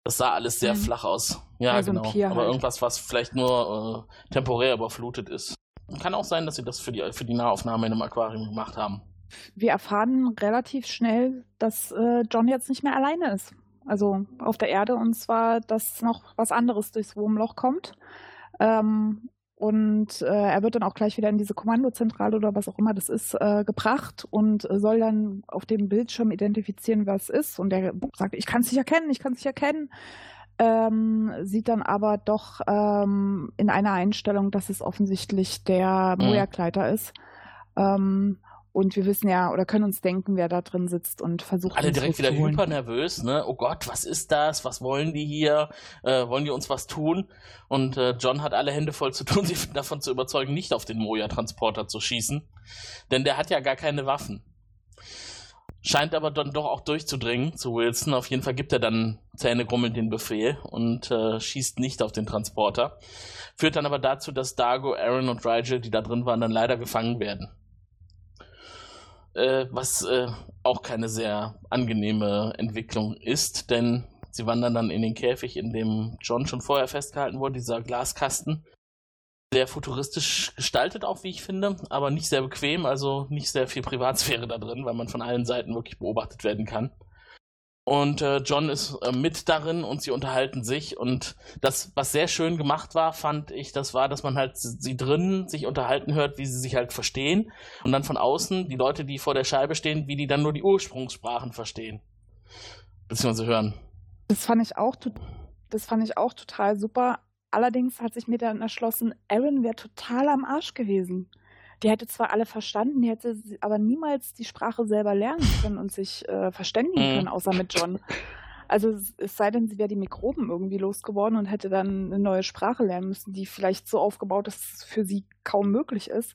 [SPEAKER 1] Das sah alles sehr mhm. flach aus. Ja, also genau. Aber halt. irgendwas, was vielleicht nur äh, temporär überflutet ist. Kann auch sein, dass sie das für die, für die Nahaufnahme in einem Aquarium gemacht haben.
[SPEAKER 2] Wir erfahren relativ schnell, dass äh, John jetzt nicht mehr alleine ist. Also auf der Erde und zwar, dass noch was anderes durchs Wurmloch kommt. Ähm, und äh, er wird dann auch gleich wieder in diese Kommandozentrale oder was auch immer das ist, äh, gebracht und soll dann auf dem Bildschirm identifizieren, was ist. Und er sagt, ich kann es nicht erkennen, ich kann es nicht erkennen. Ähm, sieht dann aber doch ähm, in einer Einstellung, dass es offensichtlich der mhm. Moja-Kleiter ist. Ähm, Und wir wissen ja oder können uns denken, wer da drin sitzt und versucht.
[SPEAKER 1] Alle direkt wieder
[SPEAKER 2] hochzuholen.
[SPEAKER 1] hyper nervös, ne? Oh Gott, was ist das? Was wollen die hier? Äh, wollen die uns was tun? Und äh, John hat alle Hände voll zu tun, <laughs> sie davon zu überzeugen, nicht auf den Moja-Transporter zu schießen. Denn der hat ja gar keine Waffen. Scheint aber dann doch auch durchzudringen zu Wilson. Auf jeden Fall gibt er dann zähnegrummelnd den Befehl und äh, schießt nicht auf den Transporter. Führt dann aber dazu, dass Dargo, Aaron und Rigel, die da drin waren, dann leider gefangen werden. Äh, was äh, auch keine sehr angenehme Entwicklung ist, denn sie wandern dann in den Käfig, in dem John schon vorher festgehalten wurde, dieser Glaskasten. Sehr futuristisch gestaltet auch, wie ich finde, aber nicht sehr bequem, also nicht sehr viel Privatsphäre da drin, weil man von allen Seiten wirklich beobachtet werden kann. Und äh, John ist äh, mit darin und sie unterhalten sich. Und das, was sehr schön gemacht war, fand ich, das war, dass man halt sie drinnen sich unterhalten hört, wie sie sich halt verstehen. Und dann von außen die Leute, die vor der Scheibe stehen, wie die dann nur die Ursprungssprachen verstehen. Beziehungsweise hören.
[SPEAKER 2] Das fand ich auch, das fand ich auch total super. Allerdings hat sich mir dann erschlossen, Aaron wäre total am Arsch gewesen. Die hätte zwar alle verstanden, die hätte aber niemals die Sprache selber lernen können und sich äh, verständigen
[SPEAKER 1] Mhm.
[SPEAKER 2] können, außer mit John. Also es, sei denn, sie wäre die Mikroben irgendwie losgeworden und hätte dann eine neue Sprache lernen müssen, die vielleicht so aufgebaut ist, dass es für sie kaum möglich ist.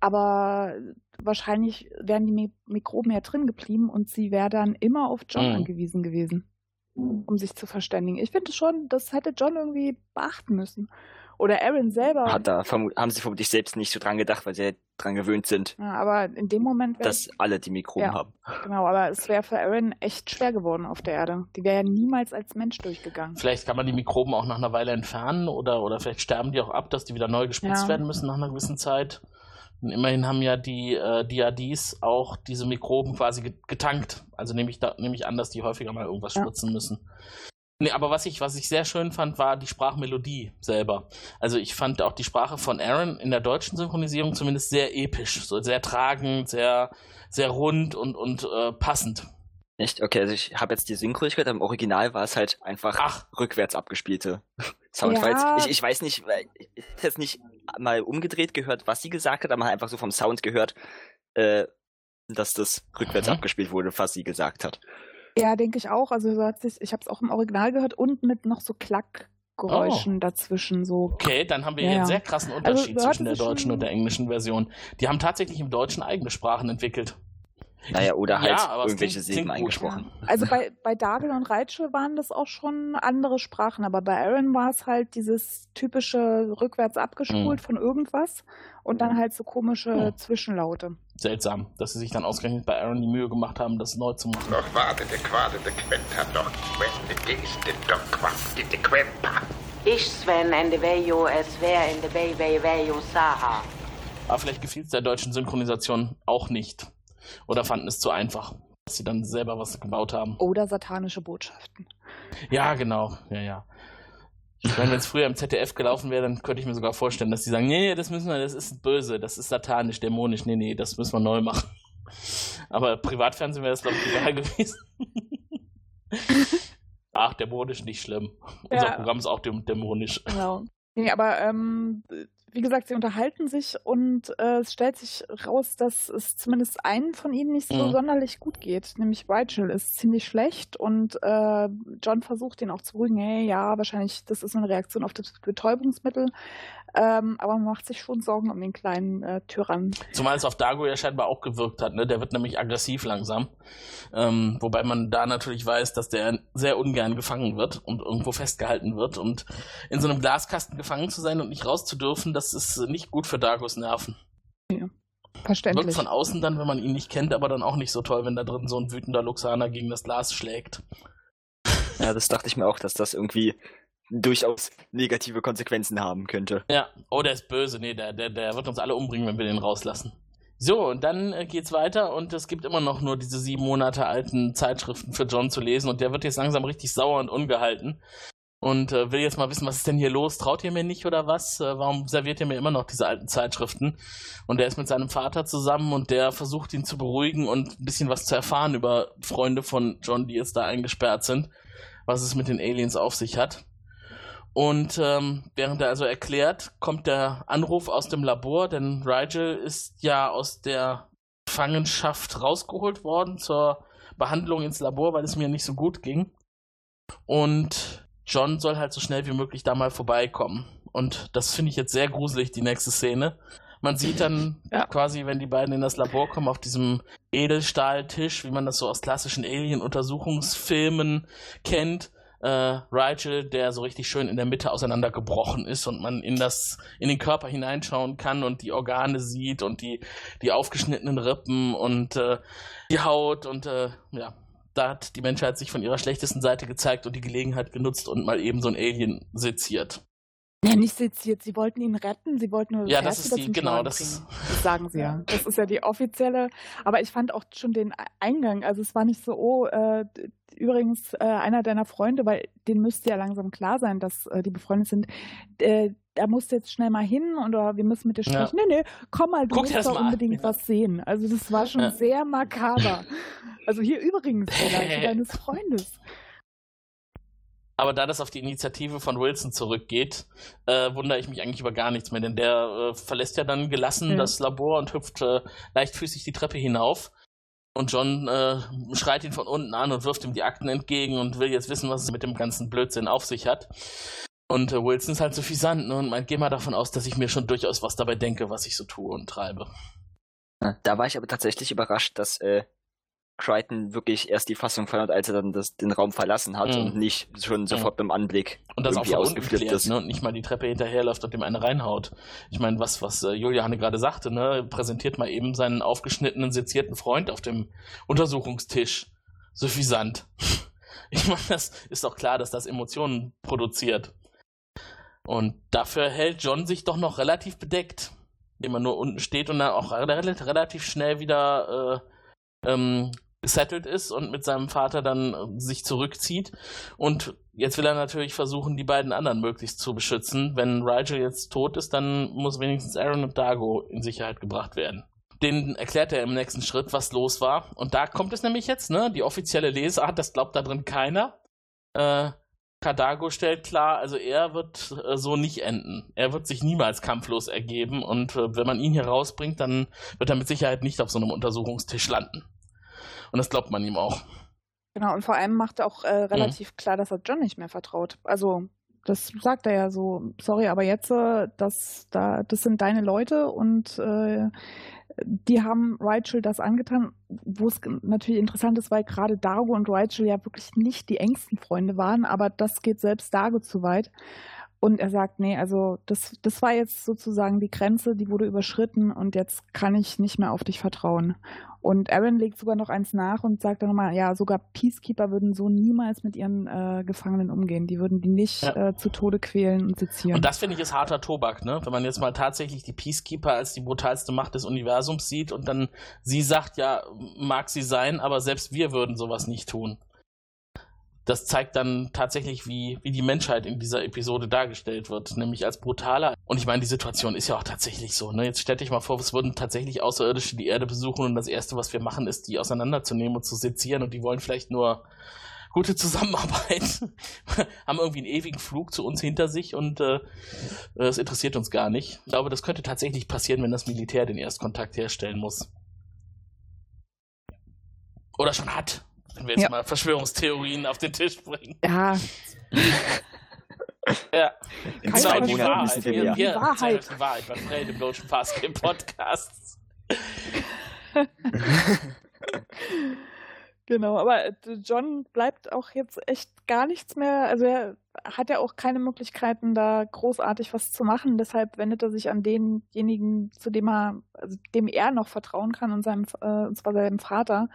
[SPEAKER 2] Aber wahrscheinlich wären die Mi Mikroben ja drin geblieben und sie wäre dann immer auf John
[SPEAKER 1] Mhm.
[SPEAKER 2] angewiesen gewesen um sich zu verständigen. Ich finde schon, das hätte John irgendwie beachten müssen. Oder Aaron selber.
[SPEAKER 3] Hat da haben sie vermutlich selbst nicht so dran gedacht, weil sie ja dran gewöhnt sind,
[SPEAKER 2] Ja, aber in dem Moment
[SPEAKER 3] dass alle die Mikroben
[SPEAKER 2] Ja.
[SPEAKER 3] haben.
[SPEAKER 2] genau, aber es wäre für Aaron echt schwer geworden auf der Erde. Die wäre ja niemals als Mensch durchgegangen.
[SPEAKER 1] Vielleicht kann man die Mikroben auch nach einer Weile entfernen oder, oder vielleicht sterben die auch ab, dass die wieder neu gespritzt
[SPEAKER 2] Ja.
[SPEAKER 1] werden müssen nach einer gewissen Zeit. Und immerhin haben ja die äh, DADs auch diese Mikroben quasi ge- getankt. Also nehme ich, da, nehme ich an, dass die häufiger mal irgendwas
[SPEAKER 2] Ja.
[SPEAKER 1] spritzen müssen. Nee, aber was ich, was ich sehr schön fand, war die Sprachmelodie selber. Also ich fand auch die Sprache von Aaron in der deutschen Synchronisierung zumindest sehr episch, so sehr tragend, sehr, sehr rund und, und äh, passend.
[SPEAKER 3] Echt? Okay, also ich habe jetzt die Synchro gehört, aber im Original war es halt einfach
[SPEAKER 1] Ach.
[SPEAKER 3] rückwärts abgespielte <laughs> Soundfiles.
[SPEAKER 2] Ja.
[SPEAKER 3] Ich, ich weiß nicht, weil ich habe jetzt nicht mal umgedreht gehört, was sie gesagt hat, aber man hat einfach so vom Sound gehört, äh, dass das rückwärts
[SPEAKER 1] Mhm.
[SPEAKER 3] abgespielt wurde, was sie gesagt hat.
[SPEAKER 2] Ja, denke ich auch. Also so hat sich, ich habe es auch im Original gehört und mit noch so Klackgeräuschen dazwischen. So.
[SPEAKER 1] Okay, dann haben wir
[SPEAKER 2] Ja,
[SPEAKER 1] hier einen sehr krassen
[SPEAKER 2] Also,
[SPEAKER 1] Unterschied
[SPEAKER 2] du
[SPEAKER 1] zwischen der deutschen und der englischen Version. Die haben tatsächlich im Deutschen eigene Sprachen entwickelt.
[SPEAKER 3] Naja, oder halt
[SPEAKER 1] Ja,
[SPEAKER 3] irgendwelche
[SPEAKER 1] klingt-
[SPEAKER 3] Silben
[SPEAKER 1] klingt gut,
[SPEAKER 3] eingesprochen.
[SPEAKER 2] Also bei, bei Dargel und Rachel waren das auch schon andere Sprachen, aber bei Aaron war es halt dieses typische rückwärts abgespult
[SPEAKER 1] Mhm.
[SPEAKER 2] von irgendwas und dann halt so komische
[SPEAKER 1] Mhm.
[SPEAKER 2] Zwischenlaute.
[SPEAKER 1] Seltsam, dass sie sich dann ausgerechnet bei Aaron die Mühe gemacht haben, das neu zu machen.
[SPEAKER 5] Doch wartete, quadete, quenta, doch quente, geste, doch quaftete, quempa.
[SPEAKER 6] Ich, Sven, en de vejo es wer in de vei vejo saha.
[SPEAKER 1] Aber vielleicht gefiel es der deutschen Synchronisation auch nicht. Oder fanden es zu einfach, dass sie dann selber was gebaut haben.
[SPEAKER 2] Oder satanische Botschaften.
[SPEAKER 1] Ja, genau. Ja, ja. Wenn es früher im ZDF gelaufen wäre, dann könnte ich mir sogar vorstellen, dass die sagen, nee, nee, das müssen wir, das ist böse, das ist satanisch, dämonisch, nee, nee, das müssen wir neu machen. Aber Privatfernsehen wäre das, glaube ich, egal <laughs> gewesen. Ach, dämonisch nicht schlimm. Unser
[SPEAKER 2] Ja.
[SPEAKER 1] Programm ist auch däm- dämonisch.
[SPEAKER 2] Genau. Nee, aber ähm, wie gesagt, sie unterhalten sich und äh, es stellt sich raus, dass es zumindest einen von ihnen nicht so
[SPEAKER 1] Mhm.
[SPEAKER 2] sonderlich gut geht. Nämlich Rachel ist ziemlich schlecht und äh, John versucht ihn auch zu beruhigen. Hey, ja, wahrscheinlich, das ist eine Reaktion auf das Betäubungsmittel. Ähm, aber man macht sich schon Sorgen um den kleinen äh, Tyrann.
[SPEAKER 1] Zumal es auf Dago ja scheinbar auch gewirkt hat, ne? Der wird nämlich aggressiv langsam. Ähm, wobei man da natürlich weiß, dass der sehr ungern gefangen wird und irgendwo festgehalten wird. Und in so einem Glaskasten gefangen zu sein und nicht raus zu dürfen, das ist nicht gut für Dagos Nerven. Wirkt
[SPEAKER 2] Verständlich.
[SPEAKER 1] von außen dann, wenn man ihn nicht kennt, aber dann auch nicht so toll, wenn da drin so ein wütender Luxaner gegen das Glas schlägt.
[SPEAKER 3] Ja, das dachte ich mir auch, dass das irgendwie durchaus negative Konsequenzen haben könnte.
[SPEAKER 1] Ja, oh, der ist böse. Nee, der, der, der wird uns alle umbringen, wenn wir den rauslassen. So, und dann äh, geht's weiter und es gibt immer noch nur diese sieben Monate alten Zeitschriften für John zu lesen und der wird jetzt langsam richtig sauer und ungehalten und äh, will jetzt mal wissen, was ist denn hier los? Traut ihr mir nicht oder was? Äh, warum serviert ihr mir immer noch diese alten Zeitschriften? Und der ist mit seinem Vater zusammen und der versucht ihn zu beruhigen und ein bisschen was zu erfahren über Freunde von John, die jetzt da eingesperrt sind, was es mit den Aliens auf sich hat. Und ähm, während er also erklärt, kommt der Anruf aus dem Labor, denn Rigel ist ja aus der Gefangenschaft rausgeholt worden zur Behandlung ins Labor, weil es mir nicht so gut ging. Und John soll halt so schnell wie möglich da mal vorbeikommen. Und das finde ich jetzt sehr gruselig, die nächste Szene. Man sieht dann <laughs> ja. quasi, wenn die beiden in das Labor kommen, auf diesem Edelstahltisch, wie man das so aus klassischen Alien-Untersuchungsfilmen kennt, äh, Rigel, der so richtig schön in der Mitte auseinandergebrochen ist und man in das, in den Körper hineinschauen kann und die Organe sieht und die, die aufgeschnittenen Rippen und äh, die Haut und äh, ja, da hat die Menschheit sich von ihrer schlechtesten Seite gezeigt und die Gelegenheit genutzt und mal eben so ein Alien seziert.
[SPEAKER 2] Ja, nicht seziert. Sie wollten ihn retten. Sie wollten nur
[SPEAKER 1] das Ja, das ist die, genau, das,
[SPEAKER 2] das sagen sie ja. Das ist ja die offizielle. Aber ich fand auch schon den Eingang. Also es war nicht so, oh, äh, übrigens äh, einer deiner Freunde, weil denen müsste ja langsam klar sein, dass äh, die befreundet sind. Äh, da musst du jetzt schnell mal hin oder wir müssen mit dir sprechen. Ja. Nee, nee, komm mal, du Guck musst doch unbedingt ja. was sehen. Also das war schon ja. sehr makaber. <laughs> Also hier übrigens, <laughs> der deines Freundes.
[SPEAKER 1] Aber da das auf die Initiative von Wilson zurückgeht, äh, wundere ich mich eigentlich über gar nichts mehr, denn der äh, verlässt ja dann gelassen ja. das Labor und hüpft äh, leichtfüßig die Treppe hinauf. Und John äh, schreit ihn von unten an und wirft ihm die Akten entgegen und will jetzt wissen, was es mit dem ganzen Blödsinn auf sich hat. Und äh, Wilson ist halt so fisant ne, und meint, geh mal davon aus, dass ich mir schon durchaus was dabei denke, was ich so tue und treibe.
[SPEAKER 3] Da war ich aber tatsächlich überrascht, dass äh, Crichton wirklich erst die Fassung verloren als er dann das, den Raum verlassen hat mhm. und nicht schon mhm. sofort mhm. beim Anblick
[SPEAKER 1] und das auch von ausgeflippt ist. Ne? Und nicht mal die Treppe hinterherläuft und dem eine reinhaut. Ich meine, was, was äh, Juliane gerade sagte, ne? präsentiert mal eben seinen aufgeschnittenen, sezierten Freund auf dem Untersuchungstisch. Suffisant. <laughs> ich meine, das ist doch klar, dass das Emotionen produziert. Und dafür hält John sich doch noch relativ bedeckt, indem er nur unten steht und dann auch relativ schnell wieder äh, ähm, gesettelt ist und mit seinem Vater dann äh, sich zurückzieht. Und jetzt will er natürlich versuchen, die beiden anderen möglichst zu beschützen. Wenn Rigel jetzt tot ist, dann muss wenigstens Aaron und Dago in Sicherheit gebracht werden. Den erklärt er im nächsten Schritt, was los war. Und da kommt es nämlich jetzt, ne? Die offizielle Lesart, das glaubt da drin keiner. Äh, Kadago stellt klar, also er wird äh, so nicht enden. Er wird sich niemals kampflos ergeben und äh, wenn man ihn hier rausbringt, dann wird er mit Sicherheit nicht auf so einem Untersuchungstisch landen. Und das glaubt man ihm auch.
[SPEAKER 2] Genau, und vor allem macht er auch äh, mhm. relativ mhm. klar, dass er John nicht mehr vertraut. Also, das sagt er ja so, sorry, aber jetzt, äh, das, da, das sind deine Leute und äh, die haben Rachel das angetan, wo es natürlich interessant ist, weil gerade Dargo und Rachel ja wirklich nicht die engsten Freunde waren, aber das geht selbst Dargo zu weit. Und er sagt, nee, also das, das war jetzt sozusagen die Grenze, die wurde überschritten und jetzt kann ich nicht mehr auf dich vertrauen. Und Aaron legt sogar noch eins nach und sagt dann nochmal, ja, sogar Peacekeeper würden so niemals mit ihren äh, Gefangenen umgehen. Die würden die nicht ja. äh, zu Tode quälen und sezieren.
[SPEAKER 1] Und das finde ich ist harter Tobak, ne? Wenn man jetzt mal tatsächlich die Peacekeeper als die brutalste Macht des Universums sieht und dann sie sagt, ja, mag sie sein, aber selbst wir würden sowas nicht tun das zeigt dann tatsächlich, wie, wie die Menschheit in dieser Episode dargestellt wird, nämlich als brutaler. Und ich meine, die Situation ist ja auch tatsächlich so. Ne? Jetzt stell dich mal vor, es würden tatsächlich Außerirdische die Erde besuchen und das Erste, was wir machen, ist, die auseinanderzunehmen und zu sezieren und die wollen vielleicht nur gute Zusammenarbeit, <laughs> haben irgendwie einen ewigen Flug zu uns hinter sich und äh, das interessiert uns gar nicht. Ich glaube, das könnte tatsächlich passieren, wenn das Militär den Erstkontakt herstellen muss. Oder schon hat. Wenn wir jetzt ja. mal Verschwörungstheorien auf den Tisch bringen.
[SPEAKER 2] Ja. <laughs>
[SPEAKER 1] ja.
[SPEAKER 3] In Keine zwei
[SPEAKER 1] die
[SPEAKER 3] Wahrheit.
[SPEAKER 1] Wir, wir, die Wahrheit. Die Wahrheit beim Fred im Deutschen Fastgame Podcast. <laughs> <laughs>
[SPEAKER 2] Genau, aber äh, John bleibt auch jetzt echt gar nichts mehr. Also er hat ja auch keine Möglichkeiten, da großartig was zu machen. Deshalb wendet er sich an denjenigen, zu dem er, also dem er noch vertrauen kann, und, seinem, äh, und zwar seinem Vater.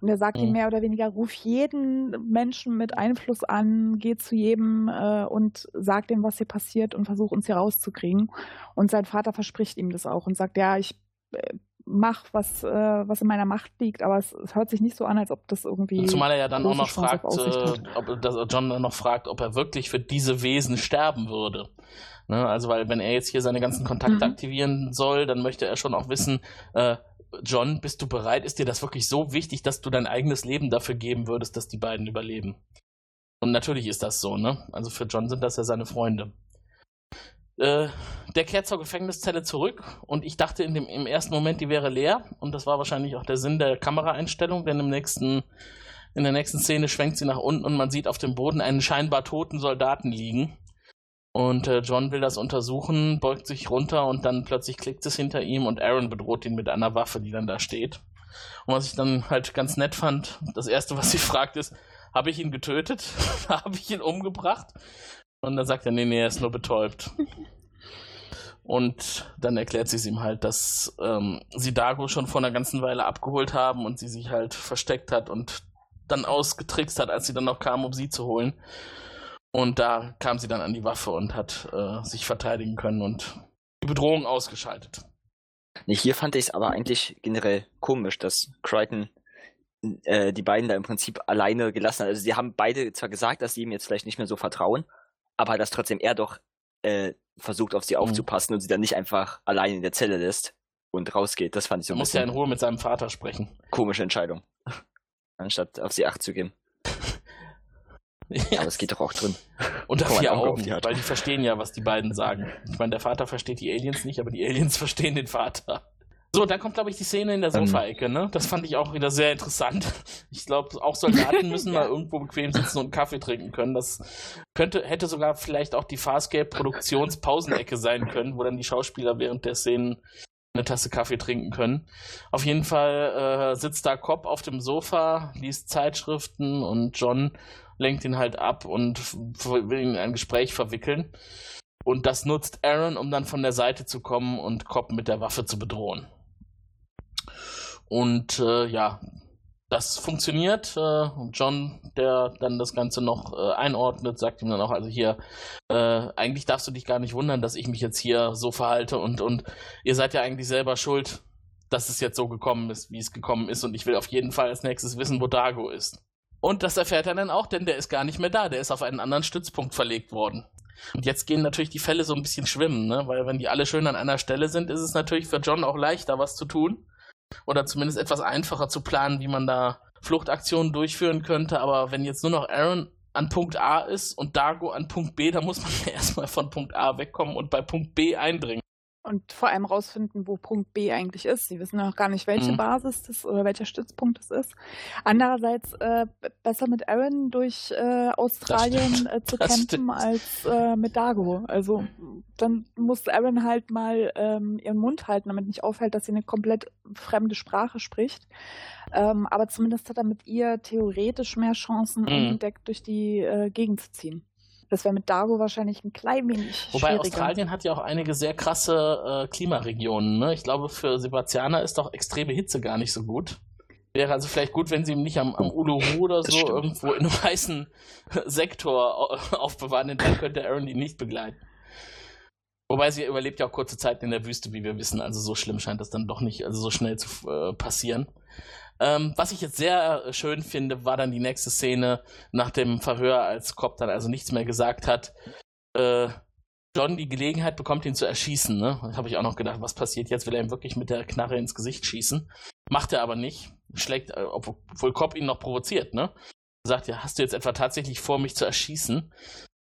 [SPEAKER 2] Und er sagt mhm. ihm mehr oder weniger, ruf jeden Menschen mit Einfluss an, geh zu jedem äh, und sag dem, was hier passiert und versuch uns hier rauszukriegen. Und sein Vater verspricht ihm das auch und sagt, ja, ich äh, mach, was, äh, was in meiner Macht liegt, aber es, es, hört sich nicht so an, als ob das irgendwie.
[SPEAKER 1] Zumal er ja dann auch noch fragt, äh, ob dass John dann noch fragt, ob er wirklich für diese Wesen sterben würde. Ne? Also, weil wenn er jetzt hier seine ganzen Kontakte mhm. aktivieren soll, dann möchte er schon auch wissen, äh, John, bist du bereit? Ist dir das wirklich so wichtig, dass du dein eigenes Leben dafür geben würdest, dass die beiden überleben? Und natürlich ist das so, ne? Also für John sind das ja seine Freunde. Äh, der kehrt zur Gefängniszelle zurück und ich dachte in dem, im ersten Moment, die wäre leer. Und das war wahrscheinlich auch der Sinn der Kameraeinstellung, denn im nächsten, in der nächsten Szene schwenkt sie nach unten und man sieht auf dem Boden einen scheinbar toten Soldaten liegen. Und äh, John will das untersuchen, beugt sich runter und dann plötzlich klickt es hinter ihm und Aaron bedroht ihn mit einer Waffe, die dann da steht. Und was ich dann halt ganz nett fand, das erste, was sie <laughs> fragt, ist, habe ich ihn getötet? <laughs> habe ich ihn umgebracht? Und dann sagt er, nee, nee, er ist nur betäubt. Und dann erklärt sie es ihm halt, dass ähm, sie Dago schon vor einer ganzen Weile abgeholt haben und sie sich halt versteckt hat und dann ausgetrickst hat, als sie dann noch kam, um sie zu holen. Und da kam sie dann an die Waffe und hat äh, sich verteidigen können und die Bedrohung ausgeschaltet.
[SPEAKER 3] Hier fand ich es aber eigentlich generell komisch, dass Crichton äh, die beiden da im Prinzip alleine gelassen hat. Also sie haben beide zwar gesagt, dass sie ihm jetzt vielleicht nicht mehr so vertrauen, aber dass trotzdem er doch äh, versucht auf sie mhm. aufzupassen und sie dann nicht einfach allein in der Zelle lässt und rausgeht. Das fand ich so
[SPEAKER 1] ein Muss ja in Ruhe mit seinem Vater sprechen.
[SPEAKER 3] Komische Entscheidung. <laughs> Anstatt auf sie Acht zu geben. Ja. <laughs> Aber es geht doch auch drin.
[SPEAKER 1] Unter vier Augen, die weil die verstehen ja, was die beiden sagen. Ich meine, der Vater versteht die Aliens nicht, aber die Aliens <laughs> verstehen den Vater. So, dann kommt, glaube ich, die Szene in der. Sofaecke, ne? Das fand ich auch wieder sehr interessant. <laughs> Ich glaube, auch Soldaten müssen <laughs> mal irgendwo bequem sitzen und Kaffee trinken können. Das könnte, hätte sogar vielleicht auch die Farscape-Produktionspausenecke sein können, wo dann die Schauspieler während der Szenen eine Tasse Kaffee trinken können. Auf jeden Fall äh, sitzt da Cobb auf dem Sofa, liest Zeitschriften und John lenkt ihn halt ab und will ihn in ein Gespräch verwickeln. Und das nutzt Aaron, um dann von der Seite zu kommen und Cobb mit der Waffe zu bedrohen. Und äh, ja, das funktioniert. Äh, John, der dann das Ganze noch äh, einordnet, sagt ihm dann auch, also hier, äh, eigentlich darfst du dich gar nicht wundern, dass ich mich jetzt hier so verhalte und, und ihr seid ja eigentlich selber schuld, dass es jetzt so gekommen ist, wie es gekommen ist und ich will auf jeden Fall als nächstes wissen, wo Dago ist. Und das erfährt er dann auch, denn der ist gar nicht mehr da, der ist auf einen anderen Stützpunkt verlegt worden. Und jetzt gehen natürlich die Fälle so ein bisschen schwimmen, ne? weil wenn die alle schön an einer Stelle sind, ist es natürlich für John auch leichter, was zu tun oder zumindest etwas einfacher zu planen, wie man da Fluchtaktionen durchführen könnte. Aber wenn jetzt nur noch Aaron an Punkt A ist und Dago an Punkt B, dann muss man ja <laughs> erstmal von Punkt A wegkommen und bei Punkt B eindringen
[SPEAKER 2] und vor allem rausfinden, wo Punkt B eigentlich ist. Sie wissen noch gar nicht, welche mhm. Basis das oder welcher Stützpunkt das ist. Andererseits äh, besser mit Aaron durch äh, Australien äh, zu kämpfen als äh, mit Dago. Also dann muss Aaron halt mal ähm, ihren Mund halten, damit nicht auffällt, dass sie eine komplett fremde Sprache spricht. Ähm, aber zumindest hat er mit ihr theoretisch mehr Chancen, mhm. unentdeckt durch die äh, Gegend zu ziehen. Das wäre mit Dago wahrscheinlich ein klein wenig
[SPEAKER 1] Wobei Australien hat ja auch einige sehr krasse äh, Klimaregionen. Ne? Ich glaube, für Sebastianer ist doch extreme Hitze gar nicht so gut. Wäre also vielleicht gut, wenn sie ihn nicht am, am Uluru oder so irgendwo in einem <laughs> heißen Sektor aufbewahren, denn dann könnte Aaron ihn nicht begleiten. Wobei sie überlebt ja auch kurze Zeit in der Wüste, wie wir wissen. Also so schlimm scheint das dann doch nicht, also so schnell zu äh, passieren. Ähm, was ich jetzt sehr äh, schön finde, war dann die nächste Szene nach dem Verhör, als Cobb dann also nichts mehr gesagt hat. Äh, John die Gelegenheit bekommt, ihn zu erschießen. Ne? Da habe ich auch noch gedacht, was passiert jetzt? Will er ihm wirklich mit der Knarre ins Gesicht schießen? Macht er aber nicht. Schlägt, äh, obwohl Cobb ihn noch provoziert. Ne? Sagt ja, hast du jetzt etwa tatsächlich vor, mich zu erschießen?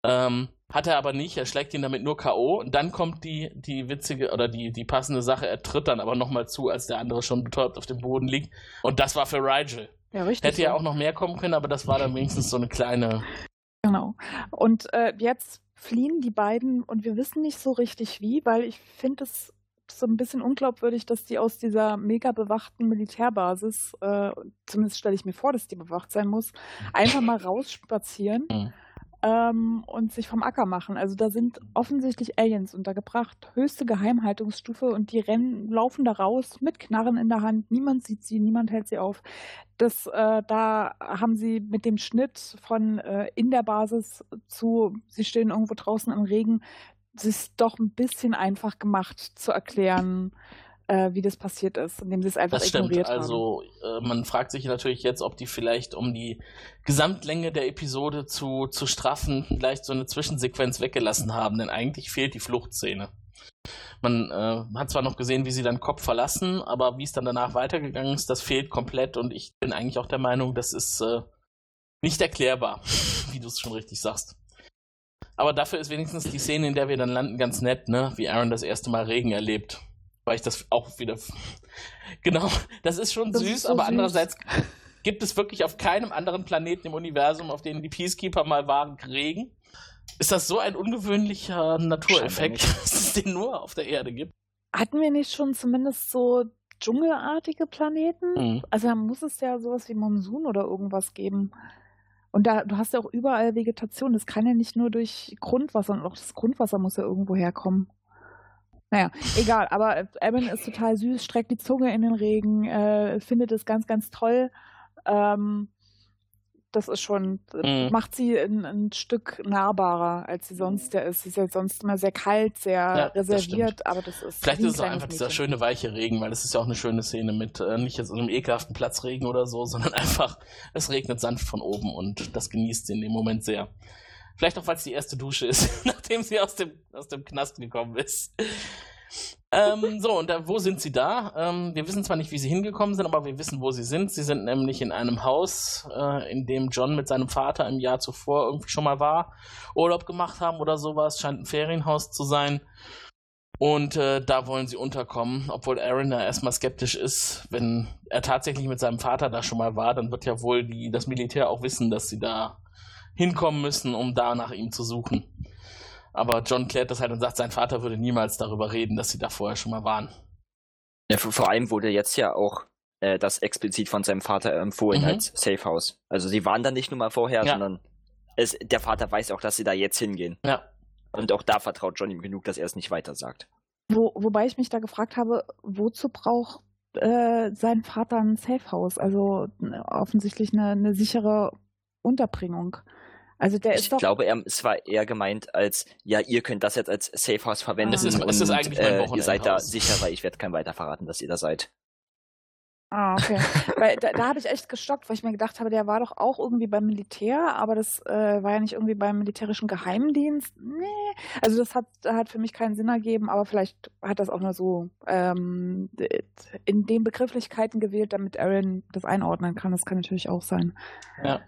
[SPEAKER 1] Ähm, hat er aber nicht, er schlägt ihn damit nur K.O. Und dann kommt die, die witzige oder die, die passende Sache, er tritt dann aber nochmal zu, als der andere schon betäubt auf dem Boden liegt. Und das war für Rigel. Ja, richtig. Hätte ja auch noch mehr kommen können, aber das war dann wenigstens so eine kleine.
[SPEAKER 2] Genau. Und äh, jetzt fliehen die beiden und wir wissen nicht so richtig wie, weil ich finde es so ein bisschen unglaubwürdig, dass die aus dieser mega bewachten Militärbasis, äh, zumindest stelle ich mir vor, dass die bewacht sein muss, einfach mal <laughs> rausspazieren. Mhm ähm, und sich vom Acker machen. Also da sind offensichtlich Aliens untergebracht, höchste Geheimhaltungsstufe und die rennen, laufen da raus mit Knarren in der Hand. Niemand sieht sie, niemand hält sie auf. Das, äh, da haben sie mit dem Schnitt von äh, in der Basis zu, sie stehen irgendwo draußen im Regen, es ist doch ein bisschen einfach gemacht zu erklären, äh, wie das passiert ist, indem sie es einfach das ignoriert
[SPEAKER 1] stimmt. Also äh, man fragt sich natürlich jetzt, ob die vielleicht, um die Gesamtlänge der Episode zu, zu straffen, vielleicht so eine Zwischensequenz weggelassen haben, denn eigentlich fehlt die Fluchtszene. Man äh, hat zwar noch gesehen, wie sie dann Kopf verlassen, aber wie es dann danach weitergegangen ist, das fehlt komplett und ich bin eigentlich auch der Meinung, das ist äh, nicht erklärbar, <laughs> wie du es schon richtig sagst. Aber dafür ist wenigstens die Szene, in der wir dann landen, ganz nett, ne? Wie Aaron das erste Mal Regen erlebt. Weil ich das auch wieder. <laughs> genau, das ist schon
[SPEAKER 2] Das
[SPEAKER 1] süß,
[SPEAKER 2] ist so
[SPEAKER 1] aber
[SPEAKER 2] süß.
[SPEAKER 1] andererseits gibt es wirklich auf keinem anderen Planeten im Universum, auf dem die Peacekeeper mal waren, Regen. Ist das so ein ungewöhnlicher Natureffekt, dass es den nur auf der Erde gibt?
[SPEAKER 2] Hatten wir nicht schon zumindest so dschungelartige Planeten?
[SPEAKER 1] Mhm.
[SPEAKER 2] Also da muss es ja sowas wie Monsun oder irgendwas geben. Und da, du hast ja auch überall Vegetation. Das kann ja nicht nur durch Grundwasser und auch das Grundwasser muss ja irgendwo herkommen. Naja, egal, aber Evan ist total süß, streckt die Zunge in den Regen, äh, findet es ganz, ganz toll. Ähm, das ist schon,
[SPEAKER 1] Mhm.
[SPEAKER 2] macht sie ein, ein Stück nahbarer, als sie sonst ja ist. Sie ist ja sonst immer sehr kalt, sehr
[SPEAKER 1] Ja, das
[SPEAKER 2] reserviert, aber das ist.
[SPEAKER 1] Vielleicht ist es auch einfach dieser
[SPEAKER 2] Mädchen.
[SPEAKER 1] schöne weiche Regen, weil das ist ja auch eine schöne Szene mit äh, nicht jetzt einem ekelhaften Platzregen oder so, <laughs> sondern einfach, es regnet sanft von oben und das genießt sie in dem Moment sehr. Vielleicht auch, weil es die erste Dusche ist, <laughs> nachdem sie aus dem, aus dem Knast gekommen ist. ähm, so, und da, wo sind sie da? Ähm, wir wissen zwar nicht, wie sie hingekommen sind, aber wir wissen, wo sie sind. Sie sind nämlich in einem Haus, äh, in dem John mit seinem Vater im Jahr zuvor irgendwie schon mal war, Urlaub gemacht haben oder sowas. Scheint ein Ferienhaus zu sein. Und äh, da wollen sie unterkommen, obwohl Aaron da erstmal skeptisch ist. Wenn er tatsächlich mit seinem Vater da schon mal war, dann wird ja wohl die, das Militär auch wissen, dass sie da hinkommen müssen, um da nach ihm zu suchen. Aber John klärt das halt und sagt, sein Vater würde niemals darüber reden, dass sie da vorher schon mal waren.
[SPEAKER 3] Ja, vor allem wurde jetzt ja auch äh, das explizit von seinem Vater empfohlen
[SPEAKER 1] Mhm.
[SPEAKER 3] als Safe House. Also sie waren da nicht nur mal vorher,
[SPEAKER 1] Ja.
[SPEAKER 3] sondern es, der Vater weiß auch, dass sie da jetzt hingehen.
[SPEAKER 1] Ja.
[SPEAKER 3] Und auch da vertraut John ihm genug, dass er es nicht weiter sagt.
[SPEAKER 2] Wo, wobei ich mich da gefragt habe, wozu braucht äh, sein Vater ein Safehouse? Also n- offensichtlich eine, eine sichere Unterbringung. Also der
[SPEAKER 3] Ich
[SPEAKER 2] ist doch.
[SPEAKER 3] glaube, er, es war eher gemeint als, ja, ihr könnt das jetzt als Safe House verwenden
[SPEAKER 2] Es ist-
[SPEAKER 1] es ist
[SPEAKER 3] und
[SPEAKER 1] eigentlich mein
[SPEAKER 3] äh, ihr seid da sicher, weil ich werde kein weiter verraten, dass ihr da seid.
[SPEAKER 2] Ah, okay. <laughs> weil da, da habe ich echt gestockt, weil ich mir gedacht habe, der war doch auch irgendwie beim Militär, aber das äh, war ja nicht irgendwie beim militärischen Geheimdienst. Nee. Also das hat, hat für mich keinen Sinn ergeben, aber vielleicht hat das auch nur so ähm, in den Begrifflichkeiten gewählt, damit Aaron das einordnen kann. Das kann natürlich auch sein.
[SPEAKER 1] Ja.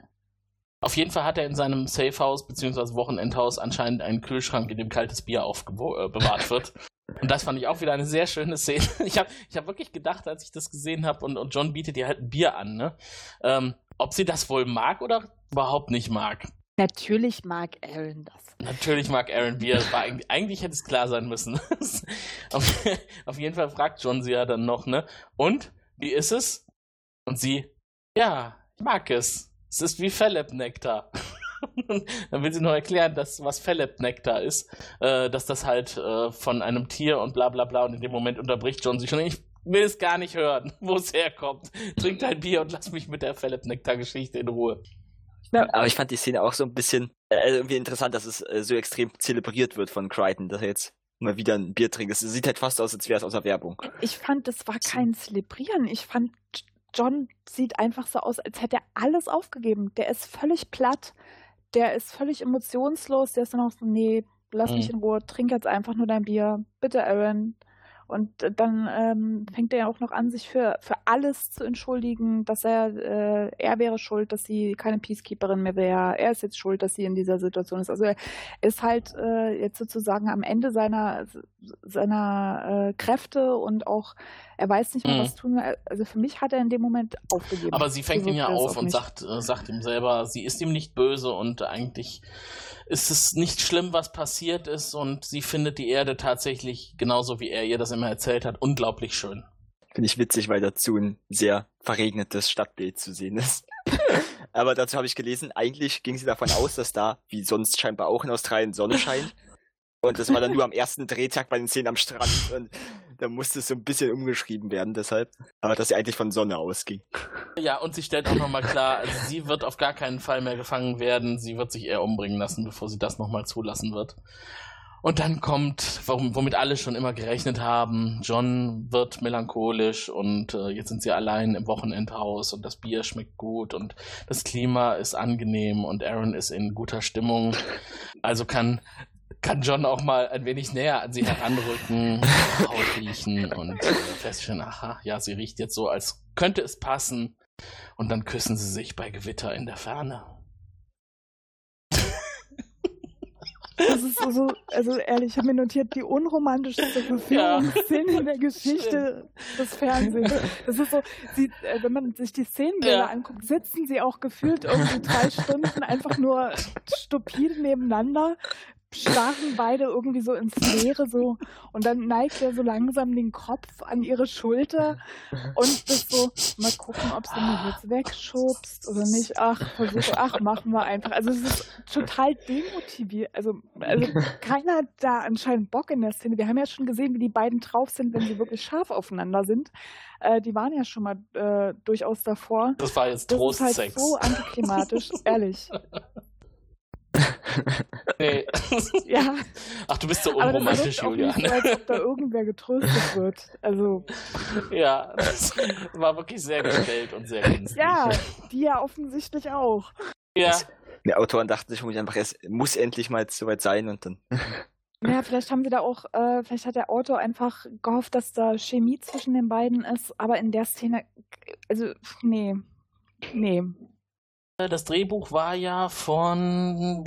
[SPEAKER 1] Auf jeden Fall hat er in seinem Safehouse bzw. Wochenendhaus anscheinend einen Kühlschrank, in dem kaltes Bier aufgewo- äh, bewahrt wird. Und das fand ich auch wieder eine sehr schöne Szene. <laughs> Ich habe ich hab wirklich gedacht, als ich das gesehen habe, und, und John bietet ihr halt ein Bier an, ne? Ähm, ob sie das wohl mag oder überhaupt nicht mag.
[SPEAKER 2] Natürlich mag Aaron das.
[SPEAKER 1] Natürlich mag Aaron Bier. Eigentlich, eigentlich hätte es klar sein müssen. <laughs> auf, auf jeden Fall fragt John sie ja dann noch, ne? Und? Wie ist es? Und sie, ja, ich mag es. Es ist wie Philipp-Nektar. <laughs> dann will sie noch erklären, dass, was Philipp-Nektar ist. Äh, dass das halt äh, von einem Tier und bla bla bla. Und in dem Moment unterbricht John sie schon. Ich will es gar nicht hören, <laughs> wo es herkommt. Trink dein Bier und lass mich mit der Philipp-Nektar-Geschichte in Ruhe.
[SPEAKER 3] Aber ich fand die Szene auch so ein bisschen äh, irgendwie interessant, dass es äh, so extrem zelebriert wird von Crichton, dass er jetzt mal wieder ein Bier trinkt. Es sieht halt fast aus, als wäre es aus der Werbung.
[SPEAKER 2] Ich fand, das war kein Zelebrieren. Ich fand, John sieht einfach so aus, als hätte er alles aufgegeben. Der ist völlig platt. Der ist völlig emotionslos. Der ist dann auch so, nee, lass mich
[SPEAKER 1] Mhm.
[SPEAKER 2] in Ruhe. Trink jetzt einfach nur dein Bier. Bitte, Aaron. Und dann ähm, fängt er ja auch noch an, sich für, für alles zu entschuldigen, dass er, äh, er wäre schuld, dass sie keine Peacekeeperin mehr wäre. Er ist jetzt schuld, dass sie in dieser Situation ist. Also er ist halt äh, jetzt sozusagen am Ende seiner, seiner äh, Kräfte und auch, er weiß nicht mehr,
[SPEAKER 1] Mhm.
[SPEAKER 2] was tun. Also für mich hat er in dem Moment aufgegeben.
[SPEAKER 1] Aber sie fängt ihn ja auf und
[SPEAKER 2] mich.
[SPEAKER 1] sagt, äh, sagt ihm selber, sie ist ihm nicht böse und eigentlich ist es nicht schlimm, was passiert ist und sie findet die Erde tatsächlich, genauso wie er ihr das immer erzählt hat, unglaublich schön.
[SPEAKER 3] Finde ich witzig, weil dazu ein sehr verregnetes Stadtbild zu sehen ist. <laughs> Aber dazu habe ich gelesen, eigentlich ging sie davon aus, dass da, wie sonst scheinbar auch in Australien, Sonne scheint. Und das war dann nur am ersten Drehtag bei den Szenen am Strand. Und da musste es so ein bisschen umgeschrieben werden, deshalb. Aber dass sie eigentlich von Sonne ausging.
[SPEAKER 1] Ja, und sie stellt auch nochmal klar, sie wird auf gar keinen Fall mehr gefangen werden, sie wird sich eher umbringen lassen, bevor sie das nochmal zulassen wird. Und dann kommt, womit alle schon immer gerechnet haben, John wird melancholisch und äh, jetzt sind sie allein im Wochenendhaus und das Bier schmeckt gut und das Klima ist angenehm und Aaron ist in guter Stimmung. Also kann, kann John auch mal ein wenig näher an sie heranrücken, Haut riechen und äh, feststellen, aha, ja, sie riecht jetzt so, als könnte es passen. Und dann küssen sie sich bei Gewitter in der Ferne.
[SPEAKER 2] Das ist so, also ehrlich, ich habe mir notiert, die unromantischste Verführungsszene ja. in der Geschichte des Fernsehens. Das ist so, sie, äh, wenn man sich die Szenenbilder ja. anguckt, sitzen sie auch gefühlt irgendwie drei Stunden einfach nur stupide nebeneinander, starren beide irgendwie so ins Leere so und dann neigt er so langsam den Kopf an ihre Schulter und das so, mal gucken, ob sie mich jetzt wegschubst oder nicht. Ach, versuche, ach, machen wir einfach. Also es ist total demotiviert. Also, also keiner hat da anscheinend Bock in der Szene. Wir haben ja schon gesehen, wie die beiden drauf sind, wenn sie wirklich scharf aufeinander sind. Äh, die waren ja schon mal äh, durchaus davor.
[SPEAKER 1] Das war jetzt Trostsex.
[SPEAKER 2] Das ist halt so antiklimatisch, ehrlich.
[SPEAKER 1] Nee.
[SPEAKER 2] ja.
[SPEAKER 1] Ach, du bist so unromantisch, Julian.
[SPEAKER 2] Nicht so, als ob da irgendwer getröstet wird. Also.
[SPEAKER 1] Ja, das war wirklich sehr gestellt und sehr günstig.
[SPEAKER 2] Ja, die ja offensichtlich auch.
[SPEAKER 1] Ja.
[SPEAKER 3] Die Autoren dachten sich einfach, es muss endlich mal soweit sein und dann. <laughs>
[SPEAKER 2] Ja, vielleicht haben sie da auch, äh, vielleicht hat der Autor einfach gehofft, dass da Chemie zwischen den beiden ist, aber in der Szene, also, nee. Nee.
[SPEAKER 1] Das Drehbuch war ja von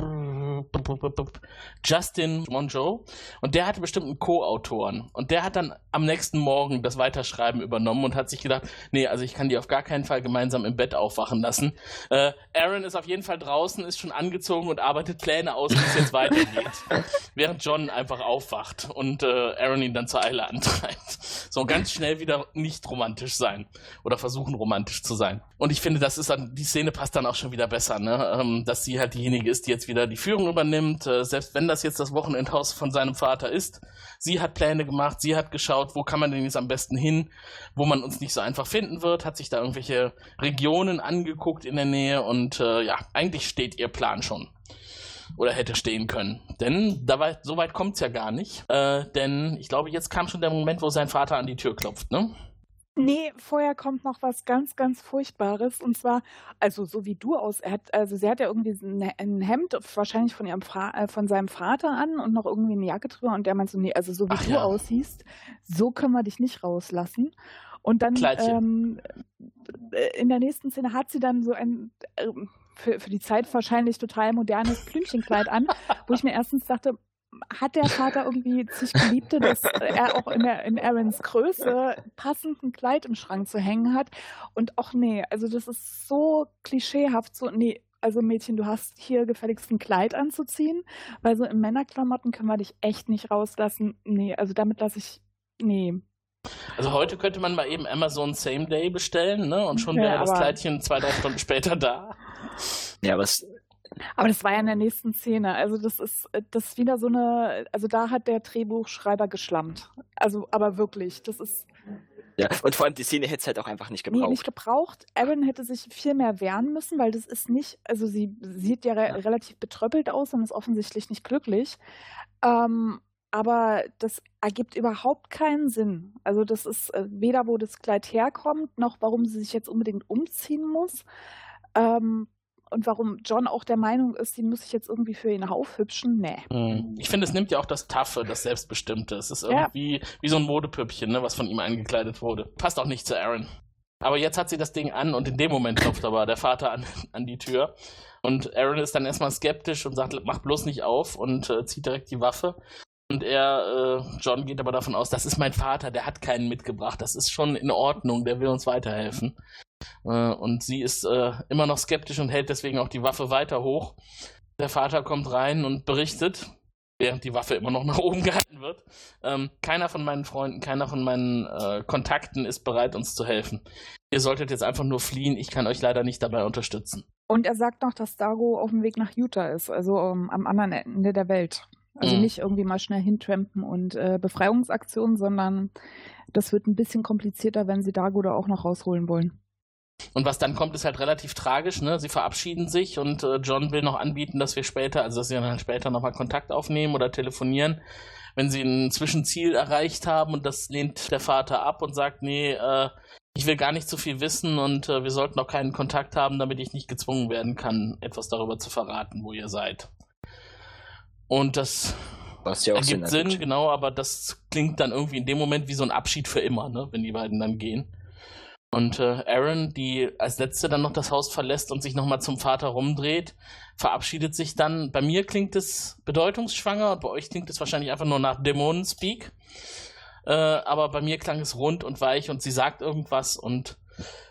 [SPEAKER 1] Justin Monjo und der hatte bestimmt einen Co-Autoren und der hat dann am nächsten Morgen das Weiterschreiben übernommen und hat sich gedacht, nee, also ich kann die auf gar keinen Fall gemeinsam im Bett aufwachen lassen. Äh, Aaron ist auf jeden Fall draußen, ist schon angezogen und arbeitet Pläne aus, wie es jetzt weitergeht. <laughs> Während John einfach aufwacht und äh, Aaron ihn dann zur Eile antreibt. So ganz schnell wieder nicht romantisch sein oder versuchen romantisch zu sein. Und ich finde, das ist dann, die Szene passt dann auch schon wieder besser, ne? Ähm, dass sie halt diejenige ist, die jetzt wieder die Führung übernimmt, äh, selbst wenn das jetzt das Wochenendhaus von seinem Vater ist. Sie hat Pläne gemacht, sie hat geschaut, wo kann man denn jetzt am besten hin, wo man uns nicht so einfach finden wird, hat sich da irgendwelche Regionen angeguckt in der Nähe und äh, ja, eigentlich steht ihr Plan schon oder hätte stehen können. Denn dabei, so weit kommt es ja gar nicht. Äh, denn ich glaube, jetzt kam schon der Moment, wo sein Vater an die Tür klopft, ne?
[SPEAKER 2] Nee, vorher kommt noch was ganz, ganz Furchtbares. Und zwar, also so wie du aus, er hat, also sie hat ja irgendwie ein Hemd, wahrscheinlich von ihrem Fa äh, von seinem Vater an und noch irgendwie eine Jacke drüber. Und der meint so, nee, also so wie Ach, du ja. aussiehst, so können wir dich nicht rauslassen. Und dann ähm, äh, in der nächsten Szene hat sie dann so ein äh, für, für die Zeit wahrscheinlich total modernes Blümchenkleid an, wo ich mir erstens dachte, hat der Vater irgendwie sich Geliebte, dass er auch in, der, in Aarons Größe passend ein Kleid im Schrank zu hängen hat. Und auch nee, also das ist so klischeehaft, so, nee, also Mädchen, du hast hier gefälligst ein Kleid anzuziehen, weil so in Männerklamotten können wir dich echt nicht rauslassen. Nee, also damit lasse ich, nee.
[SPEAKER 1] Also heute könnte man mal eben Amazon Same Day bestellen, ne? Und schon wäre ja, das Kleidchen zwei, drei Stunden später da.
[SPEAKER 3] Ja, aber es
[SPEAKER 2] aber das war ja in der nächsten Szene. Also das ist, das ist wieder so eine, also da hat der Drehbuchschreiber geschlammt. Also, aber wirklich, das ist.
[SPEAKER 3] Ja, und vor allem die Szene hätte es halt auch einfach nicht gebraucht. Nee,
[SPEAKER 2] nicht gebraucht. Aaron hätte sich viel mehr wehren müssen, weil das ist nicht, also sie sieht ja, re ja. relativ betröppelt aus und ist offensichtlich nicht glücklich. Ähm, aber das ergibt überhaupt keinen Sinn. Also das ist äh, weder, wo das Kleid herkommt, noch warum sie sich jetzt unbedingt umziehen muss. Ähm, und warum John auch der Meinung ist, sie muss sich jetzt irgendwie für ihn aufhübschen, nee.
[SPEAKER 1] Hm. Ich finde, es nimmt ja auch das Taffe, das Selbstbestimmte. Es ist irgendwie ja. wie so ein Modepüppchen, ne, was von ihm eingekleidet wurde. Passt auch nicht zu Aaron. Aber jetzt hat sie das Ding an und in dem Moment klopft aber der Vater an, <laughs> an die Tür. Und Aaron ist dann erstmal skeptisch und sagt, mach bloß nicht auf und äh, zieht direkt die Waffe. Und er, äh, John geht aber davon aus, das ist mein Vater, der hat keinen mitgebracht, das ist schon in Ordnung, der will uns weiterhelfen. Äh, und sie ist äh, immer noch skeptisch und hält deswegen auch die Waffe weiter hoch. Der Vater kommt rein und berichtet, während die Waffe immer noch nach oben <laughs> gehalten wird. Ähm, keiner von meinen Freunden, keiner von meinen äh, Kontakten ist bereit, uns zu helfen. Ihr solltet jetzt einfach nur fliehen. Ich kann euch leider nicht dabei unterstützen.
[SPEAKER 2] Und er sagt noch, dass Dago auf dem Weg nach Utah ist, also um, ähm, am anderen Ende der Welt. Also mhm. nicht irgendwie mal schnell hintrampen und äh, Befreiungsaktionen, sondern das wird ein bisschen komplizierter, wenn sie Dago da auch noch rausholen wollen.
[SPEAKER 1] Und was dann kommt, ist halt relativ tragisch. Ne? Sie verabschieden sich und äh, John will noch anbieten, dass wir später, also dass sie dann später nochmal Kontakt aufnehmen oder telefonieren, wenn sie ein Zwischenziel erreicht haben. Und das lehnt der Vater ab und sagt, nee, äh, ich will gar nicht so viel wissen und äh, wir sollten auch keinen Kontakt haben, damit ich nicht gezwungen werden kann, etwas darüber zu verraten, wo ihr seid. Und das
[SPEAKER 3] Was ja auch
[SPEAKER 1] ergibt Sinn, Sinn genau, aber das klingt dann irgendwie in dem Moment wie so ein Abschied für immer, ne? wenn die beiden dann gehen. Und äh, Aaron, die als letzte dann noch das Haus verlässt und sich nochmal zum Vater rumdreht, verabschiedet sich dann. Bei mir klingt es bedeutungsschwanger und bei euch klingt es wahrscheinlich einfach nur nach Dämonenspeak. Äh, aber bei mir klang es rund und weich und sie sagt irgendwas und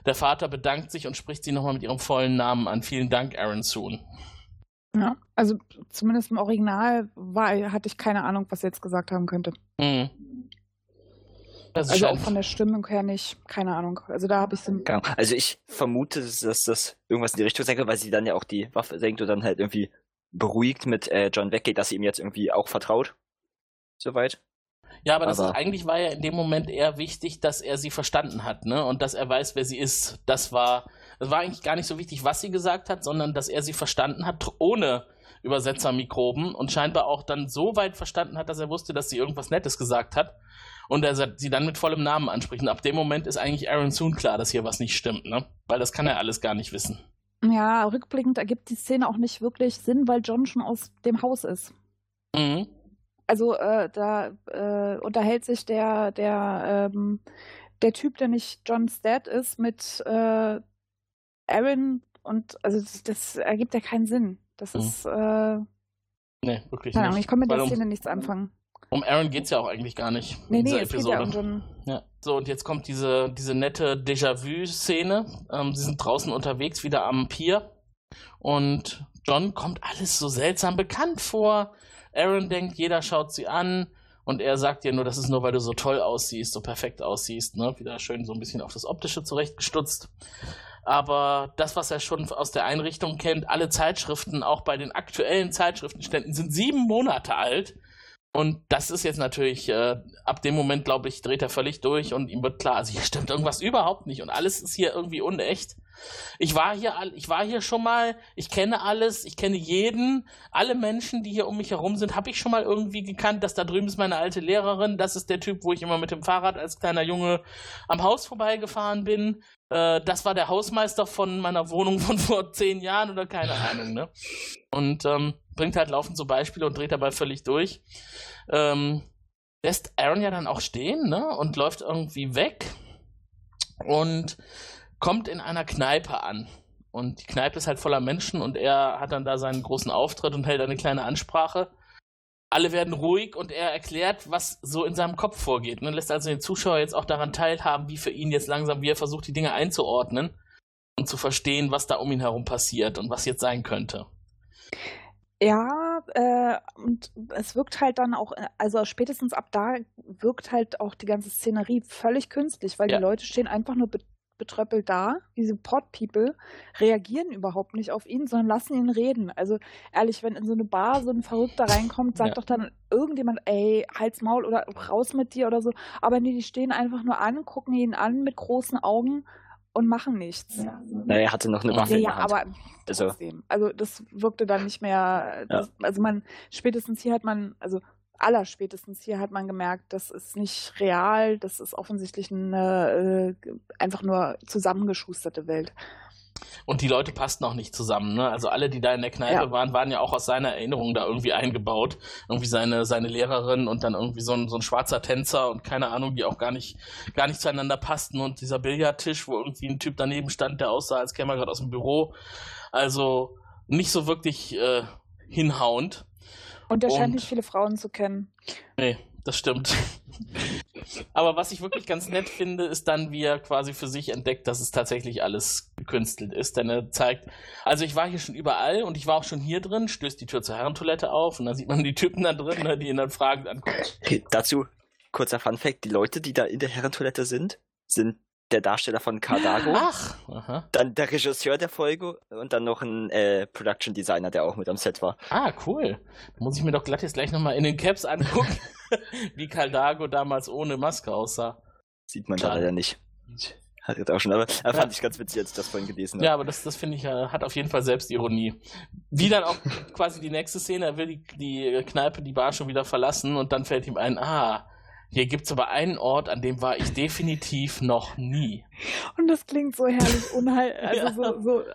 [SPEAKER 1] der Vater bedankt sich und spricht sie nochmal mit ihrem vollen Namen an. Vielen Dank, Aaron Soon.
[SPEAKER 2] Ja, also zumindest im Original war, hatte ich keine Ahnung, was er jetzt gesagt haben könnte.
[SPEAKER 1] Mhm. Das
[SPEAKER 2] Also auch von der Stimmung her nicht, keine Ahnung. Also da habe ich
[SPEAKER 3] Keine Ahnung. Also ich vermute, dass das irgendwas in die Richtung sein kann, weil sie dann ja auch die Waffe senkt und dann halt irgendwie beruhigt mit äh, John weggeht, dass sie ihm jetzt irgendwie auch vertraut. Soweit.
[SPEAKER 1] Ja, aber, das
[SPEAKER 3] Aber-
[SPEAKER 1] ist, eigentlich war ja in dem Moment eher wichtig, dass er sie verstanden hat, ne? Und dass er weiß, wer sie ist. Das war, das war eigentlich gar nicht so wichtig, was sie gesagt hat, sondern dass er sie verstanden hat, ohne Übersetzermikroben und scheinbar auch dann so weit verstanden hat, dass er wusste, dass sie irgendwas Nettes gesagt hat und er sie dann mit vollem Namen anspricht. Und ab dem Moment ist eigentlich Aaron Soon klar, dass hier was nicht stimmt, ne? Weil das kann er alles gar nicht wissen.
[SPEAKER 2] Ja, rückblickend ergibt die Szene auch nicht wirklich Sinn, weil John schon aus dem Haus ist.
[SPEAKER 1] Mhm.
[SPEAKER 2] Also äh, da äh, unterhält sich der, der, ähm, der Typ, der nicht John's Dad ist, mit äh, Aaron und also das, das ergibt ja keinen Sinn. Das
[SPEAKER 1] Mhm.
[SPEAKER 2] ist, äh,
[SPEAKER 1] Nee, wirklich
[SPEAKER 2] keine Ahnung,
[SPEAKER 1] nicht.
[SPEAKER 2] ich komme mit der Szene nichts anfangen.
[SPEAKER 1] Um Aaron geht's ja auch eigentlich gar nicht
[SPEAKER 2] Nee,
[SPEAKER 1] in
[SPEAKER 2] nee,
[SPEAKER 1] dieser
[SPEAKER 2] es geht
[SPEAKER 1] Episode.
[SPEAKER 2] ja um John.
[SPEAKER 1] Ja, so und jetzt kommt diese, diese nette Déjà-vu-Szene. Ähm, sie sind draußen unterwegs, wieder am Pier. Und John kommt alles so seltsam bekannt vor. Aaron denkt, jeder schaut sie an. Und er sagt ihr nur, das ist nur, weil du so toll aussiehst, so perfekt aussiehst. Ne? Wieder schön so ein bisschen auf das Optische zurechtgestutzt. Aber das, was er schon aus der Einrichtung kennt, alle Zeitschriften, auch bei den aktuellen Zeitschriftenständen, sind sieben Monate alt. Und das ist jetzt natürlich, äh, ab dem Moment, glaube ich, dreht er völlig durch und ihm wird klar, also hier stimmt irgendwas überhaupt nicht und alles ist hier irgendwie unecht. Ich war hier, ich war hier schon mal, ich kenne alles, ich kenne jeden, alle Menschen, die hier um mich herum sind, habe ich schon mal irgendwie gekannt. Das da drüben ist meine alte Lehrerin, das ist der Typ, wo ich immer mit dem Fahrrad als kleiner Junge am Haus vorbeigefahren bin. Äh, das war der Hausmeister von meiner Wohnung von <laughs> vor zehn Jahren oder keine Ahnung, ne? Und ähm, bringt halt laufend so Beispiele und dreht dabei völlig durch. Ähm, lässt Aaron ja dann auch stehen, ne? Und läuft irgendwie weg und kommt in einer Kneipe an. Und die Kneipe ist halt voller Menschen und er hat dann da seinen großen Auftritt und hält eine kleine Ansprache. Alle werden ruhig und er erklärt, was so in seinem Kopf vorgeht. Ne? Lässt also den Zuschauer jetzt auch daran teilhaben, wie für ihn jetzt langsam, wie er versucht, die Dinge einzuordnen und zu verstehen, was da um ihn herum passiert und was jetzt sein könnte.
[SPEAKER 2] Ja, äh, und es wirkt halt dann auch, äh, also spätestens ab da wirkt halt auch die ganze Szenerie völlig künstlich, weil
[SPEAKER 1] Ja.
[SPEAKER 2] die Leute stehen einfach nur be betröppelt da, diese Pod-People, reagieren überhaupt nicht auf ihn, sondern lassen ihn reden. Also ehrlich, wenn in so eine Bar so ein Verrückter reinkommt, sagt
[SPEAKER 1] Ja.
[SPEAKER 2] doch dann irgendjemand, ey, halt's Maul oder raus mit dir oder so. Aber nee, die stehen einfach nur an, gucken ihn an mit großen Augen und machen nichts.
[SPEAKER 3] Na, er hatte noch eine Waffe
[SPEAKER 2] Ja,
[SPEAKER 3] in
[SPEAKER 2] ja,
[SPEAKER 3] der Hand.
[SPEAKER 2] aber
[SPEAKER 3] Also-
[SPEAKER 2] trotzdem. Also das wirkte dann nicht mehr. Das, Also man spätestens hier hat man, also allerspätestens hier hat man gemerkt, das ist nicht real, das ist offensichtlich eine äh, einfach nur zusammengeschusterte Welt.
[SPEAKER 1] Und die Leute passten auch nicht zusammen, ne? Also alle, die da in der Kneipe
[SPEAKER 2] Ja.
[SPEAKER 1] waren, waren ja auch aus seiner Erinnerung da irgendwie eingebaut. Irgendwie seine, seine Lehrerin und dann irgendwie so ein, so ein schwarzer Tänzer und keine Ahnung, die auch gar nicht, gar nicht zueinander passten. Und dieser Billardtisch, wo irgendwie ein Typ daneben stand, der aussah, als käme er gerade aus dem Büro. Also nicht so wirklich äh, hinhauend.
[SPEAKER 2] Und er scheint nicht viele Frauen zu kennen.
[SPEAKER 1] Nee, das stimmt. Aber was ich wirklich ganz nett finde, ist dann, wie er quasi für sich entdeckt, dass es tatsächlich alles gekünstelt ist. Denn er zeigt, also ich war hier schon überall und ich war auch schon hier drin, stößt die Tür zur Herrentoilette auf und dann sieht man die Typen da drin, ne, die ihn dann.
[SPEAKER 3] Okay, dazu kurzer Funfact: Die Leute, die da in der Herrentoilette sind, sind der Darsteller von Cardago,
[SPEAKER 1] Ach, aha.
[SPEAKER 3] dann der Regisseur der Folge und dann noch ein äh, Production Designer, der auch mit am Set war.
[SPEAKER 1] Ah, cool. Da muss ich mir doch glatt jetzt gleich nochmal in den Caps angucken, <laughs> wie Caldago damals ohne Maske aussah.
[SPEAKER 3] Sieht man da leider nicht. Hat jetzt auch schon, aber äh, fand ich ganz witzig, als ich das vorhin gelesen habe.
[SPEAKER 1] Ja, aber das, das finde ich, äh, hat auf jeden Fall Selbstironie. Wie dann auch quasi die nächste Szene, er will die, die Kneipe, die Bar schon wieder verlassen und dann fällt ihm ein, ah, Hier gibt es aber einen Ort, an dem war ich definitiv noch nie.
[SPEAKER 2] Und das klingt so herrlich unheil, <laughs> also
[SPEAKER 1] Ja.
[SPEAKER 2] so, so äh,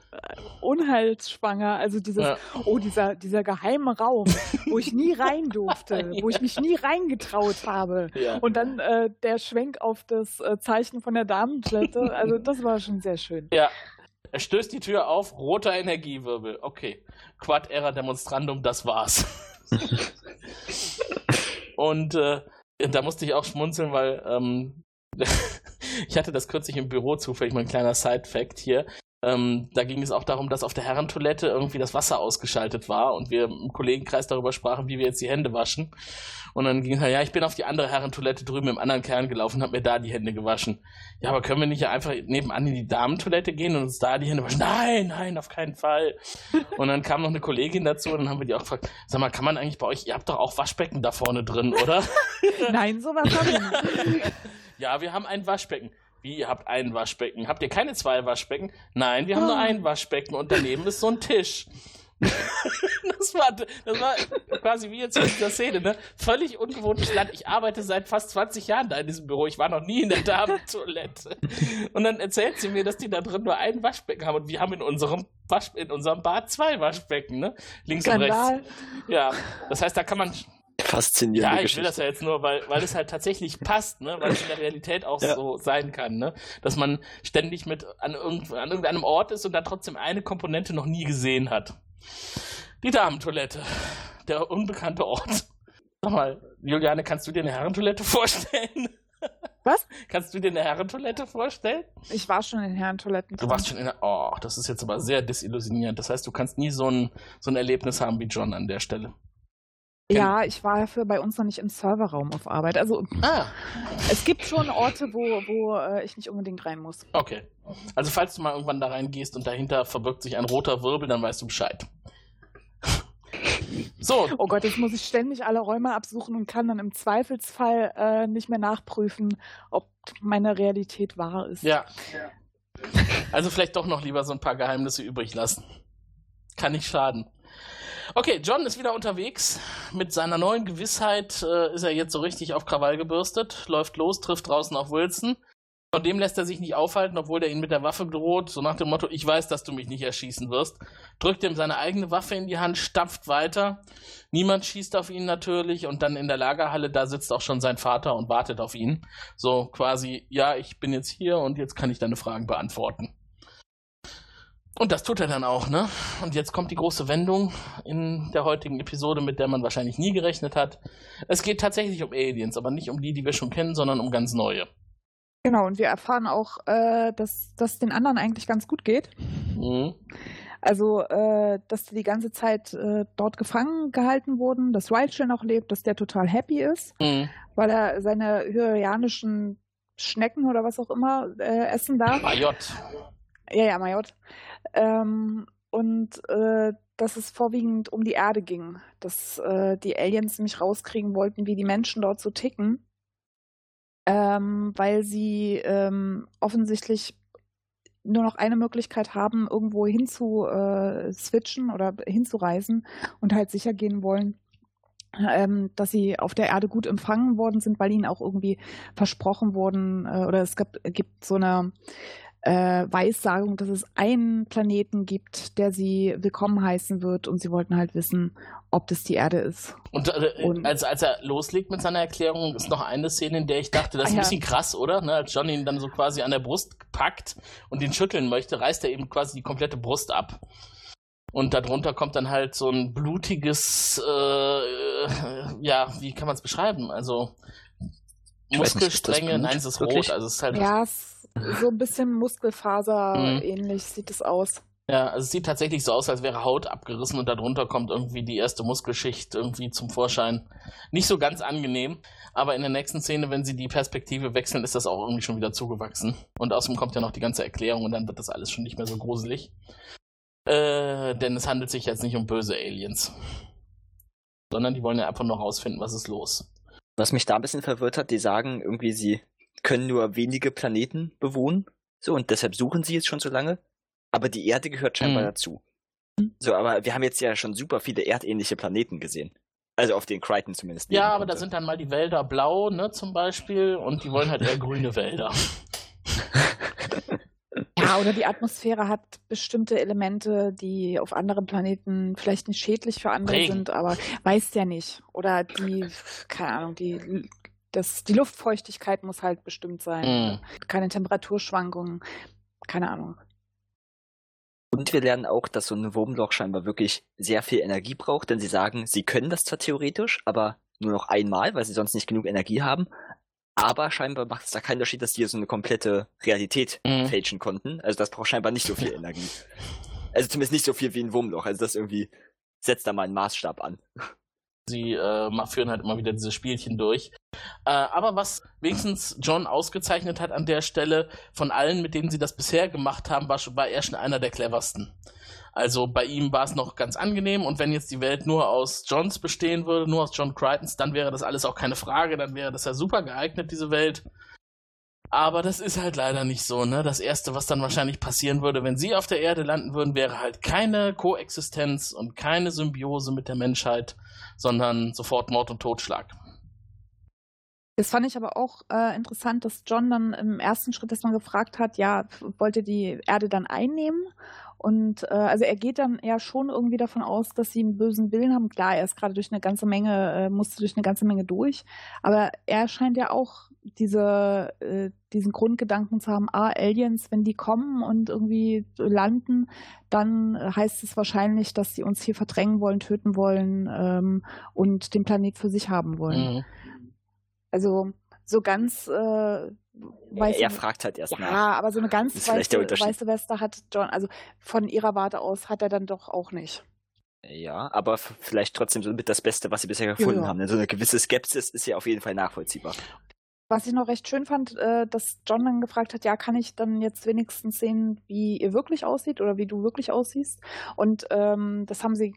[SPEAKER 2] unheilsschwanger. Also dieses,
[SPEAKER 1] Ja.
[SPEAKER 2] oh, dieser, dieser geheime Raum, wo ich nie rein durfte, <laughs> wo ich mich nie reingetraut habe.
[SPEAKER 1] Ja.
[SPEAKER 2] Und dann äh, der Schwenk auf das äh, Zeichen von der Damentoilette, also das war schon sehr schön.
[SPEAKER 1] Ja. Er stößt die Tür auf, roter Energiewirbel. Okay. Quad Era Demonstrandum, das war's. <laughs> Und äh, da musste ich auch schmunzeln, weil ähm, <laughs> ich hatte das kürzlich im Büro zufällig, mein kleiner Side-Fact hier. Ähm, da ging es auch darum, dass auf der Herrentoilette irgendwie das Wasser ausgeschaltet war und wir im Kollegenkreis darüber sprachen, wie wir jetzt die Hände waschen. Und dann ging es, ja, ich bin auf die andere Herrentoilette drüben im anderen Kern gelaufen und habe mir da die Hände gewaschen. Ja, aber können wir nicht einfach nebenan in die Damentoilette gehen und uns da die Hände waschen? Nein, nein, auf keinen Fall. Und dann kam noch eine Kollegin dazu und dann haben wir die auch gefragt, sag mal, kann man eigentlich bei euch, ihr habt doch auch Waschbecken da vorne drin, oder? <laughs>
[SPEAKER 2] Nein, sowas haben wir nicht.
[SPEAKER 1] ja, wir haben ein Waschbecken. Wie, ihr habt ein Waschbecken? Habt ihr keine zwei Waschbecken? Nein, wir haben nur ein Waschbecken und daneben ist so ein Tisch. <laughs> das, war, das war quasi wie jetzt in dieser Szene, ne? Völlig ungewohntes Land. Ich arbeite seit fast 20 Jahren da in diesem Büro. Ich war noch nie in der Damentoilette. Und dann erzählt sie mir, dass die da drin nur ein Waschbecken haben und wir haben in unserem, Wasch, in unserem Bad zwei Waschbecken, ne? Links und
[SPEAKER 2] Skandal.
[SPEAKER 1] rechts. Ja, das heißt, da kann man
[SPEAKER 3] Faszinierende
[SPEAKER 1] ja, ich
[SPEAKER 3] Geschichte.
[SPEAKER 1] will das ja jetzt nur, weil, weil es halt tatsächlich passt, ne? weil es in der Realität auch
[SPEAKER 3] Ja.
[SPEAKER 1] so sein kann, ne? dass man ständig mit an, irgend, an irgendeinem Ort ist und dann trotzdem eine Komponente noch nie gesehen hat. Die Damentoilette, der unbekannte Ort. Sag mal, Juliane, kannst du dir eine Herrentoilette vorstellen?
[SPEAKER 2] Was?
[SPEAKER 1] Kannst du dir eine Herrentoilette vorstellen?
[SPEAKER 2] Ich war schon in Herrentoiletten.
[SPEAKER 1] Du warst schon in der. Oh, das ist jetzt aber sehr desillusionierend. Das heißt, du kannst nie so ein, so ein Erlebnis haben wie John an der Stelle.
[SPEAKER 2] Ja, ich war für bei uns noch nicht im Serverraum auf Arbeit. Also
[SPEAKER 1] Ah,
[SPEAKER 2] es gibt schon Orte, wo, wo äh, ich nicht unbedingt rein muss.
[SPEAKER 1] Okay. Also falls du mal irgendwann da reingehst und dahinter verbirgt sich ein roter Wirbel, dann weißt du Bescheid. <laughs> So,
[SPEAKER 2] Oh Gott, jetzt muss ich ständig alle Räume absuchen und kann dann im Zweifelsfall äh, nicht mehr nachprüfen, ob meine Realität wahr ist.
[SPEAKER 1] ja. Also vielleicht doch noch lieber so ein paar Geheimnisse übrig lassen. Kann nicht schaden. Okay, John ist wieder unterwegs. Mit seiner neuen Gewissheit äh, ist er jetzt so richtig auf Krawall gebürstet, läuft los, trifft draußen auf Wilson. Von dem lässt er sich nicht aufhalten, obwohl er ihn mit der Waffe droht, so nach dem Motto, ich weiß, dass du mich nicht erschießen wirst. Drückt ihm seine eigene Waffe in die Hand, stapft weiter. Niemand schießt auf ihn natürlich und dann in der Lagerhalle, da sitzt auch schon sein Vater und wartet auf ihn. So quasi, ja, ich bin jetzt hier und jetzt kann ich deine Fragen beantworten. Und das tut er dann auch, ne? Und jetzt kommt die große Wendung in der heutigen Episode, mit der man wahrscheinlich nie gerechnet hat. Es geht tatsächlich um Aliens, aber nicht um die, die wir schon kennen, sondern um ganz neue.
[SPEAKER 2] Genau, und wir erfahren auch, äh, dass das den anderen eigentlich ganz gut geht.
[SPEAKER 1] Mhm.
[SPEAKER 2] Also, äh, dass die die ganze Zeit äh, dort gefangen gehalten wurden, dass Rachel noch lebt, dass der total happy ist,
[SPEAKER 1] Mhm.
[SPEAKER 2] weil er seine hyrianischen Schnecken oder was auch immer äh, essen darf.
[SPEAKER 1] Majot.
[SPEAKER 2] Ja, ja, Majot. Ähm, und äh, dass es vorwiegend um die Erde ging, dass äh, die Aliens nämlich rauskriegen wollten, wie die Menschen dort so ticken, ähm, weil sie ähm, offensichtlich nur noch eine Möglichkeit haben, irgendwo hinzu äh, switchen oder hinzureisen und halt sicher gehen wollen, ähm, dass sie auf der Erde gut empfangen worden sind, weil ihnen auch irgendwie versprochen wurden äh, oder es gab, gibt so eine äh, Weissagung, dass es einen Planeten gibt, der sie willkommen heißen wird und sie wollten halt wissen, ob das die Erde ist.
[SPEAKER 1] Und, äh,
[SPEAKER 2] Und-
[SPEAKER 1] als, als er loslegt mit seiner Erklärung, ist noch eine Szene, in der ich dachte, das ist
[SPEAKER 2] Ah,
[SPEAKER 1] ein
[SPEAKER 2] ja.
[SPEAKER 1] bisschen krass, oder? Ne, als John ihn dann so quasi an der Brust packt und ihn schütteln möchte, reißt er eben quasi die komplette Brust ab. Und darunter kommt dann halt so ein blutiges, äh, äh, ja, wie kann man es beschreiben? Also Muskelstränge, nein, es ist
[SPEAKER 3] Wirklich?
[SPEAKER 1] rot, also es ist halt
[SPEAKER 2] Ja, es, so ein bisschen Muskelfaser
[SPEAKER 1] Mhm.
[SPEAKER 2] ähnlich sieht es aus.
[SPEAKER 1] Ja, also es sieht tatsächlich so aus, als wäre Haut abgerissen und darunter kommt irgendwie die erste Muskelschicht irgendwie zum Vorschein. Nicht so ganz angenehm, aber in der nächsten Szene, wenn sie die Perspektive wechseln, ist das auch irgendwie schon wieder zugewachsen. Und außerdem kommt ja noch die ganze Erklärung und dann wird das alles schon nicht mehr so gruselig. Äh, denn es handelt sich jetzt nicht um böse Aliens. Sondern die wollen ja einfach nur rausfinden, was ist los.
[SPEAKER 3] Was mich da ein bisschen verwirrt hat, die sagen irgendwie, sie können nur wenige Planeten bewohnen. So, und deshalb suchen sie jetzt schon so lange. Aber die Erde gehört scheinbar
[SPEAKER 1] Mhm.
[SPEAKER 3] dazu. So, aber wir haben jetzt ja schon super viele erdähnliche Planeten gesehen. Also auf den Crichton zumindest.
[SPEAKER 1] Ja, aber konnte. da sind dann mal die Wälder blau, ne, zum Beispiel, und die wollen halt eher <laughs> grüne Wälder.
[SPEAKER 2] Ja, oder die Atmosphäre hat bestimmte Elemente, die auf anderen Planeten vielleicht nicht schädlich für andere Regen. sind, aber weiß ja nicht. Oder die, keine Ahnung, die, das, die Luftfeuchtigkeit muss halt bestimmt sein. Mm. Keine Temperaturschwankungen, keine Ahnung.
[SPEAKER 3] Und wir lernen auch, dass so ein Wurmloch scheinbar wirklich sehr viel Energie braucht, denn sie sagen, sie können das zwar theoretisch, aber nur noch einmal, weil sie sonst nicht genug Energie haben. Aber scheinbar macht es da keinen Unterschied, dass die so eine komplette Realität mhm. fälschen konnten. Also das braucht scheinbar nicht so viel <laughs> Energie. Also zumindest nicht so viel wie ein Wurmloch. Also das irgendwie setzt da mal einen Maßstab an.
[SPEAKER 1] Sie äh, führen halt immer wieder diese Spielchen durch. Äh, aber was wenigstens John ausgezeichnet hat an der Stelle, von allen, mit denen sie das bisher gemacht haben, war, war er schon einer der cleversten. Also bei ihm war es noch ganz angenehm und wenn jetzt die Welt nur aus Johns bestehen würde, nur aus John Crichtons, dann wäre das alles auch keine Frage, dann wäre das ja super geeignet, diese Welt. Aber das ist halt leider nicht so, ne? Das erste, was dann wahrscheinlich passieren würde, wenn sie auf der Erde landen würden, wäre halt keine Koexistenz und keine Symbiose mit der Menschheit, sondern sofort Mord und Totschlag.
[SPEAKER 2] Das fand ich aber auch äh, interessant, dass John dann im ersten Schritt erstmal gefragt hat, ja, wollt ihr die Erde dann einnehmen? Und äh, also er geht dann ja schon irgendwie davon aus, dass sie einen bösen Willen haben. Klar, er ist gerade durch eine ganze Menge, äh, musste durch eine ganze Menge durch, aber er scheint ja auch diese, äh, diesen Grundgedanken zu haben, ah, Aliens, wenn die kommen und irgendwie landen, dann heißt es wahrscheinlich, dass sie uns hier verdrängen wollen, töten wollen ähm, und den Planet für sich haben wollen. Mhm. Also so ganz äh,
[SPEAKER 3] weiße, er fragt halt erst
[SPEAKER 2] ja,
[SPEAKER 3] nach.
[SPEAKER 2] Ja, aber so eine ganz weiße, weiße Weste hat John, also von ihrer Warte aus hat er dann doch auch nicht.
[SPEAKER 3] Ja, aber vielleicht trotzdem so mit das Beste, was sie bisher gefunden ja. haben. So eine gewisse Skepsis ist ja auf jeden Fall nachvollziehbar.
[SPEAKER 2] Was ich noch recht schön fand, äh, dass John dann gefragt hat, ja, kann ich dann jetzt wenigstens sehen, wie ihr wirklich aussieht oder wie du wirklich aussiehst? Und ähm, das haben sie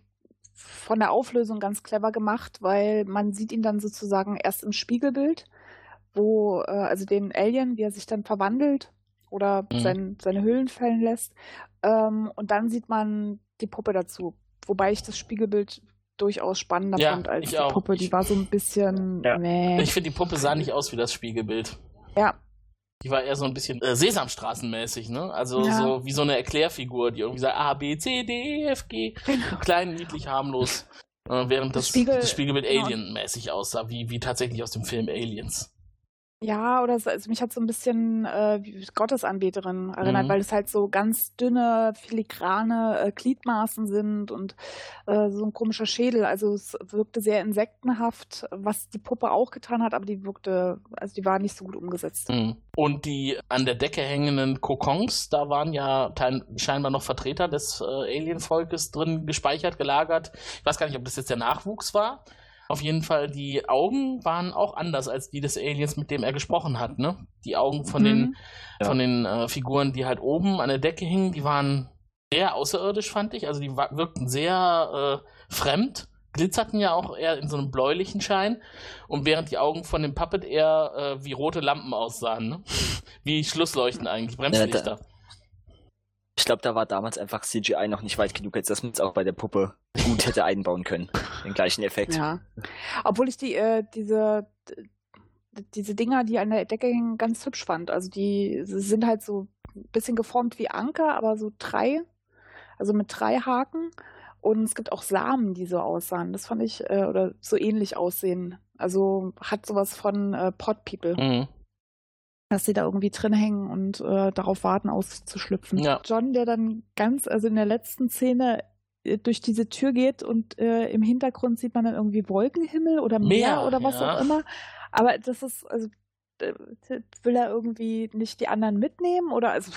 [SPEAKER 2] von der Auflösung ganz clever gemacht, weil man sieht ihn dann sozusagen erst im Spiegelbild wo, äh, also den Alien, wie er sich dann verwandelt oder mhm. sein, seine Hüllen fallen lässt. Ähm, und dann sieht man die Puppe dazu. Wobei ich das Spiegelbild durchaus spannender ja, fand als die auch. Puppe. Die war so ein bisschen. Ja. Nee.
[SPEAKER 1] Ich finde, die Puppe sah nicht aus wie das Spiegelbild.
[SPEAKER 2] Ja.
[SPEAKER 1] Die war eher so ein bisschen äh, Sesamstraßenmäßig, ne? Also ja. so wie so eine Erklärfigur, die irgendwie sagt A, B, C, D, E, F, G. Genau. Klein, niedlich, harmlos. Äh, während das, das, Spiegel, das Spiegelbild genau. Alien-mäßig aussah, wie, wie tatsächlich aus dem Film Aliens.
[SPEAKER 2] Ja, oder so, also mich hat so ein bisschen äh, Gottesanbeterin erinnert, mhm. weil es halt so ganz dünne, filigrane äh, Gliedmaßen sind und äh, so ein komischer Schädel. Also es wirkte sehr insektenhaft, was die Puppe auch getan hat, aber die wirkte, also die war nicht so gut umgesetzt.
[SPEAKER 1] Mhm. Und die an der Decke hängenden Kokons, da waren ja scheinbar noch Vertreter des äh, Alien-Volkes drin gespeichert, gelagert. Ich weiß gar nicht, ob das jetzt der Nachwuchs war. Auf jeden Fall, die Augen waren auch anders als die des Aliens, mit dem er gesprochen hat. Ne? Die Augen von mhm. den, ja. von den äh, Figuren, die halt oben an der Decke hingen, die waren sehr außerirdisch, fand ich. Also die wirkten sehr äh, fremd, glitzerten ja auch eher in so einem bläulichen Schein. Und während die Augen von dem Puppet eher äh, wie rote Lampen aussahen. Ne? <laughs> wie Schlussleuchten eigentlich, Bremslichter. Ja,
[SPEAKER 3] ich glaube, da war damals einfach CGI noch nicht weit genug, als dass man es auch bei der Puppe gut hätte einbauen können. Den gleichen Effekt.
[SPEAKER 2] Ja. Obwohl ich die, äh, diese, diese Dinger, die an der Decke hängen, ganz hübsch fand. Also die sind halt so ein bisschen geformt wie Anker, aber so drei, also mit drei Haken. Und es gibt auch Samen, die so aussahen. Das fand ich, äh, oder so ähnlich aussehen. Also hat sowas von äh, Pot People. Mhm dass sie da irgendwie drin hängen und äh, darauf warten, auszuschlüpfen. Ja. John, der dann ganz, also in der letzten Szene äh, durch diese Tür geht und äh, im Hintergrund sieht man dann irgendwie Wolkenhimmel oder Meer, Meer oder was ja. auch immer. Aber das ist, also will er irgendwie nicht die anderen mitnehmen oder also.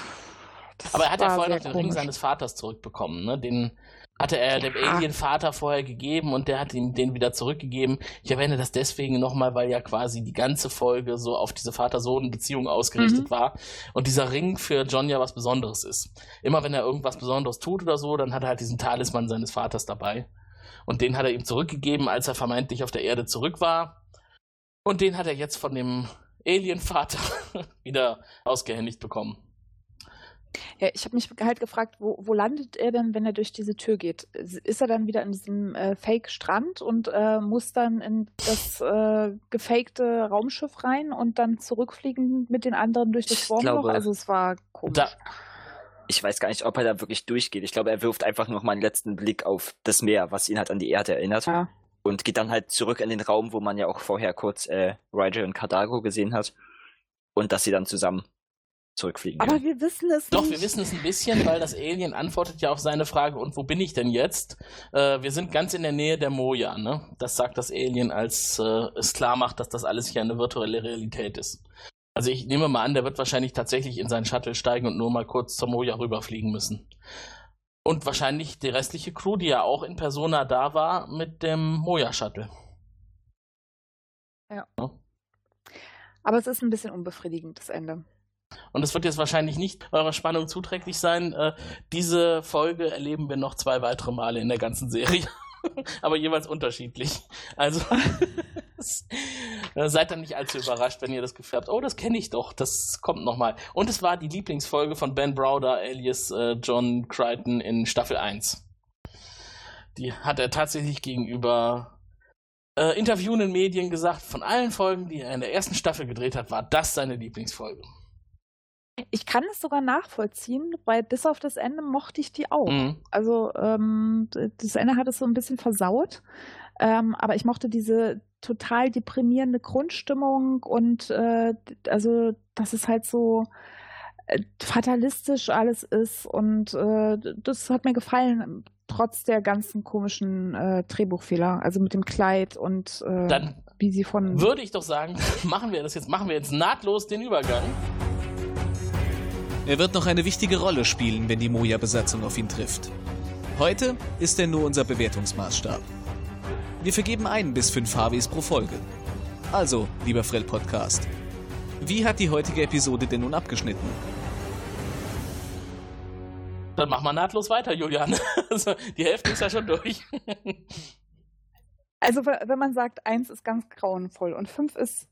[SPEAKER 1] Aber er hat ja vorher noch den komisch. Ring seines Vaters zurückbekommen, ne? Den, hatte er ja. dem Alien-Vater vorher gegeben und der hat ihm den wieder zurückgegeben. Ich erwähne das deswegen nochmal, weil ja quasi die ganze Folge so auf diese Vater-Sohn-Beziehung ausgerichtet mhm. war und dieser Ring für John ja was Besonderes ist. Immer wenn er irgendwas Besonderes tut oder so, dann hat er halt diesen Talisman seines Vaters dabei. Und den hat er ihm zurückgegeben, als er vermeintlich auf der Erde zurück war. Und den hat er jetzt von dem Alien-Vater <laughs> wieder ausgehändigt bekommen.
[SPEAKER 2] Ja, ich habe mich halt gefragt, wo, wo landet er denn, wenn er durch diese Tür geht? Ist er dann wieder in diesem äh, Fake-Strand und äh, muss dann in das äh, gefakte Raumschiff rein und dann zurückfliegen mit den anderen durch das Wurmloch? Also es war komisch.
[SPEAKER 1] Da,
[SPEAKER 3] Ich weiß gar nicht, ob er da wirklich durchgeht. Ich glaube, er wirft einfach noch mal einen letzten Blick auf das Meer, was ihn halt an die Erde erinnert.
[SPEAKER 2] Ja.
[SPEAKER 3] Und geht dann halt zurück in den Raum, wo man ja auch vorher kurz äh, Rigel und Cardago gesehen hat. Und dass sie dann zusammen zurückfliegen.
[SPEAKER 2] Aber wir wissen es
[SPEAKER 1] Doch,
[SPEAKER 2] nicht.
[SPEAKER 1] wir wissen es ein bisschen, weil das Alien antwortet ja auf seine Frage, und wo bin ich denn jetzt? Äh, wir sind ganz in der Nähe der Moja, ne? Das sagt das Alien, als äh, es klar macht, dass das alles hier eine virtuelle Realität ist. Also ich nehme mal an, der wird wahrscheinlich tatsächlich in seinen Shuttle steigen und nur mal kurz zur Moja rüberfliegen müssen. Und wahrscheinlich die restliche Crew, die ja auch in Persona da war, mit dem Moja-Shuttle.
[SPEAKER 2] Aber es ist ein bisschen unbefriedigend, das Ende.
[SPEAKER 1] Und es wird jetzt wahrscheinlich nicht eurer Spannung zuträglich sein. Äh, diese Folge erleben wir noch zwei weitere Male in der ganzen Serie. <laughs> Aber jeweils unterschiedlich. Also <laughs> äh, seid dann nicht allzu überrascht, wenn ihr das Gefühl habt, oh, das kenne ich doch, das kommt nochmal. Und es war die Lieblingsfolge von Ben Browder alias äh, John Crichton in Staffel 1. Die hat er tatsächlich gegenüber äh, interviewenden Medien gesagt, von allen Folgen, die er in der ersten Staffel gedreht hat, war das seine Lieblingsfolge.
[SPEAKER 2] Ich kann es sogar nachvollziehen, weil bis auf das Ende mochte ich die auch.
[SPEAKER 1] Mhm.
[SPEAKER 2] Also ähm, das Ende hat es so ein bisschen versaut. Ähm, aber ich mochte diese total deprimierende Grundstimmung und äh, also, dass es halt so äh, fatalistisch alles ist und äh, das hat mir gefallen, trotz der ganzen komischen äh, Drehbuchfehler, also mit dem Kleid und äh,
[SPEAKER 1] Dann
[SPEAKER 2] wie sie von
[SPEAKER 1] würde ich doch sagen, <laughs> machen wir das jetzt, machen wir jetzt nahtlos den Übergang.
[SPEAKER 4] Er wird noch eine wichtige Rolle spielen, wenn die Moja-Besatzung auf ihn trifft. Heute ist er nur unser Bewertungsmaßstab. Wir vergeben ein bis fünf HWs pro Folge. Also, lieber Frell Podcast, wie hat die heutige Episode denn nun abgeschnitten?
[SPEAKER 1] Dann machen wir nahtlos weiter, Julian. <laughs> Also, die Hälfte ist ja schon durch.
[SPEAKER 2] Also we- wenn man sagt, eins ist ganz grauenvoll und fünf ist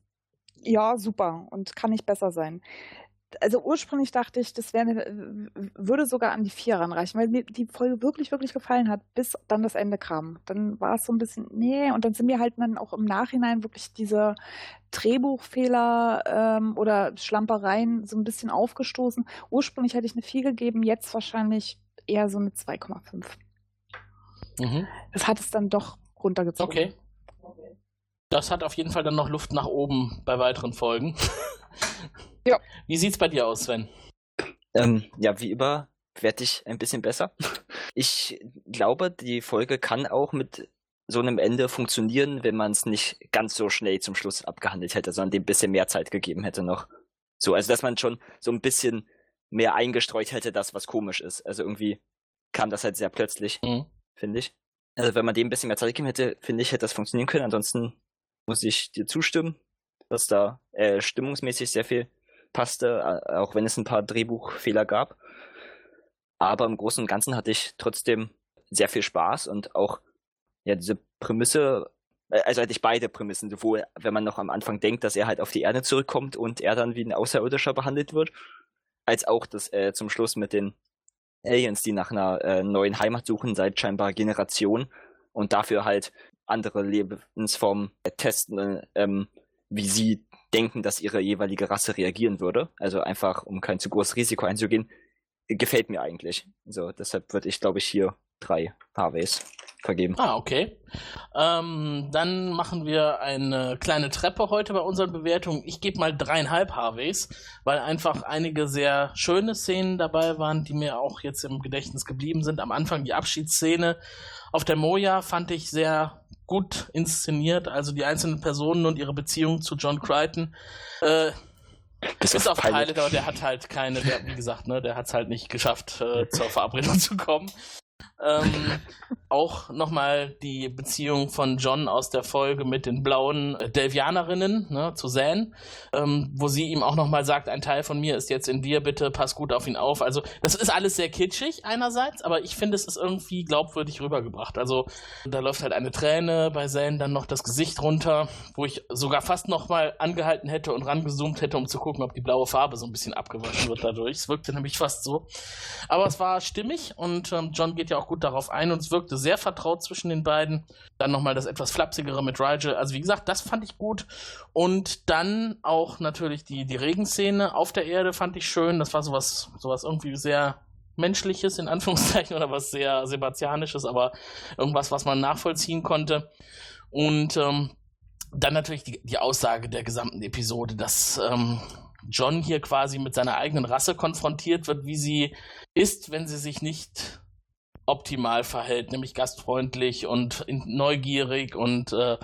[SPEAKER 2] ja super und kann nicht besser sein. Also ursprünglich dachte ich, das wäre eine- würde sogar an die vier ranreichen, weil mir die Folge wirklich, wirklich gefallen hat, bis dann das Ende kam. Dann war es so ein bisschen, nee, und dann sind mir halt dann auch im Nachhinein wirklich diese Drehbuchfehler ähm, oder Schlampereien so ein bisschen aufgestoßen. Ursprünglich hätte ich eine 4 gegeben, jetzt wahrscheinlich eher so eine 2,5.
[SPEAKER 1] Mhm.
[SPEAKER 2] Das hat es dann doch runtergezogen.
[SPEAKER 1] Okay. Das hat auf jeden Fall dann noch Luft nach oben bei weiteren Folgen. <laughs>
[SPEAKER 2] Ja.
[SPEAKER 1] Wie sieht's bei dir aus, Sven?
[SPEAKER 3] Ähm, ja, wie immer werde ich ein bisschen besser. Ich glaube, die Folge kann auch mit so einem Ende funktionieren, wenn man es nicht ganz so schnell zum Schluss abgehandelt hätte, sondern dem ein bisschen mehr Zeit gegeben hätte noch. So, also dass man schon so ein bisschen mehr eingestreut hätte, das was komisch ist. Also irgendwie kam das halt sehr plötzlich,
[SPEAKER 1] Mhm.
[SPEAKER 3] finde ich. Also wenn man dem ein bisschen mehr Zeit gegeben hätte, finde ich, hätte das funktionieren können. Ansonsten muss ich dir zustimmen, dass da äh, stimmungsmäßig sehr viel passte, äh, auch wenn es ein paar Drehbuchfehler gab. Aber im Großen und Ganzen hatte ich trotzdem sehr viel Spaß und auch ja diese Prämisse, äh, also hatte ich beide Prämissen, sowohl wenn man noch am Anfang denkt, dass er halt auf die Erde zurückkommt und er dann wie ein Außerirdischer behandelt wird, als auch das äh, zum Schluss mit den Aliens, die nach einer äh, neuen Heimat suchen seit scheinbar Generationen und dafür halt andere Lebensformen äh, testen, äh, ähm, wie sie denken, dass ihre jeweilige Rasse reagieren würde. Also einfach, um kein zu großes Risiko einzugehen, gefällt mir eigentlich. So, deshalb würde ich, glaube ich, hier drei Harveys vergeben.
[SPEAKER 1] Ah, okay. Ähm, dann machen wir eine kleine Treppe heute bei unseren Bewertungen. Ich gebe mal dreieinhalb Harveys, weil einfach einige sehr schöne Szenen dabei waren, die mir auch jetzt im Gedächtnis geblieben sind. Am Anfang die Abschiedsszene auf der Moja fand ich sehr gut inszeniert, also die einzelnen Personen und ihre Beziehung zu John Crichton. Äh, bis auf Pilot, aber der hat halt keine, wie gesagt, ne, der hat es halt nicht geschafft, äh, zur Verabredung zu kommen. Ähm, auch nochmal die Beziehung von John aus der Folge mit den blauen äh, Delvianerinnen ne, zu Zan, ähm, wo sie ihm auch nochmal sagt, ein Teil von mir ist jetzt in dir, bitte pass gut auf ihn auf. Also das ist alles sehr kitschig einerseits, aber ich finde, es ist irgendwie glaubwürdig rübergebracht. Also da läuft halt eine Träne bei Zan, dann noch das Gesicht runter, wo ich sogar fast nochmal angehalten hätte und rangezoomt hätte, um zu gucken, ob die blaue Farbe so ein bisschen abgewaschen wird dadurch. Es wirkte nämlich fast so. Aber es war stimmig und ähm, John geht ja auch gut darauf ein und es wirkte sehr vertraut zwischen den beiden. Dann nochmal das etwas flapsigere mit Rigel. Also wie gesagt, das fand ich gut. Und dann auch natürlich die, die Regenszene auf der Erde fand ich schön. Das war sowas, sowas irgendwie sehr Menschliches in Anführungszeichen <laughs> oder was sehr Sebastianisches, aber irgendwas, was man nachvollziehen konnte. Und ähm, dann natürlich die, die Aussage der gesamten Episode, dass ähm, John hier quasi mit seiner eigenen Rasse konfrontiert wird, wie sie ist, wenn sie sich nicht optimal verhält, nämlich gastfreundlich und neugierig und äh,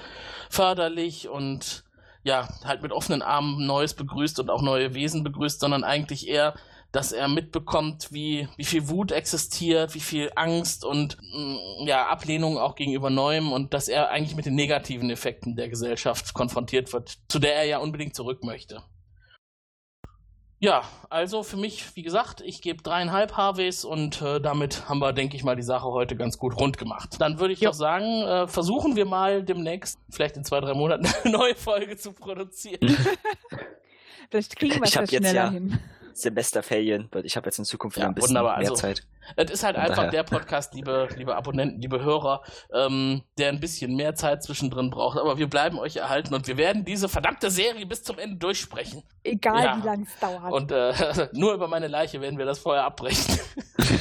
[SPEAKER 1] förderlich und ja, halt mit offenen Armen Neues begrüßt und auch neue Wesen begrüßt, sondern eigentlich eher, dass er mitbekommt, wie, wie viel Wut existiert, wie viel Angst und mm, ja, Ablehnung auch gegenüber Neuem und dass er eigentlich mit den negativen Effekten der Gesellschaft konfrontiert wird, zu der er ja unbedingt zurück möchte. Ja, also für mich, wie gesagt, ich gebe dreieinhalb Harveys und äh, damit haben wir, denke ich mal, die Sache heute ganz gut rund gemacht. Dann würde ich jo. doch sagen, äh, versuchen wir mal demnächst, vielleicht in zwei, drei Monaten, <laughs> eine neue Folge zu produzieren.
[SPEAKER 2] vielleicht kriegen wir es ja schneller ja, hin.
[SPEAKER 3] Semesterferien, weil ich habe jetzt in Zukunft ja, ein bisschen wunderbar. mehr also, Zeit.
[SPEAKER 1] Es ist halt Und einfach daher. der Podcast, liebe, liebe Abonnenten, liebe Hörer, ähm, der ein bisschen mehr Zeit zwischendrin braucht. Aber wir bleiben euch erhalten und wir werden diese verdammte Serie bis zum Ende durchsprechen.
[SPEAKER 2] Egal ja. wie lange es dauert.
[SPEAKER 1] Und äh, <laughs> nur über meine Leiche werden wir das vorher abbrechen. <laughs>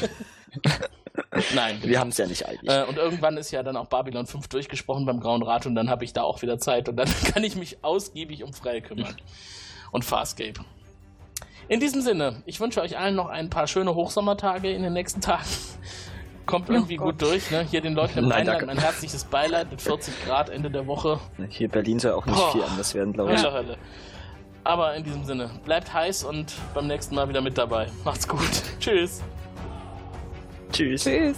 [SPEAKER 1] Nein.
[SPEAKER 3] Wir haben es ja nicht eilig.
[SPEAKER 1] Äh, und irgendwann ist ja dann auch Babylon 5 durchgesprochen beim Grauen Rat und dann habe ich da auch wieder Zeit und dann <laughs> kann ich mich ausgiebig um Freie kümmern. Und Farscape. In diesem Sinne, ich wünsche euch allen noch ein paar schöne Hochsommertage in den nächsten Tagen. <laughs> Kommt irgendwie oh gut durch, ne? Hier den Leuten im Rheinland mein herzliches Beileid mit 40 Grad Ende der Woche.
[SPEAKER 3] Hier in Berlin soll auch nicht oh. viel anders werden, glaube ich. Ja.
[SPEAKER 1] Aber in diesem Sinne, bleibt heiß und beim nächsten Mal wieder mit dabei. Macht's gut. <laughs> Tschüss.
[SPEAKER 3] Tschüss.
[SPEAKER 2] Tschüss.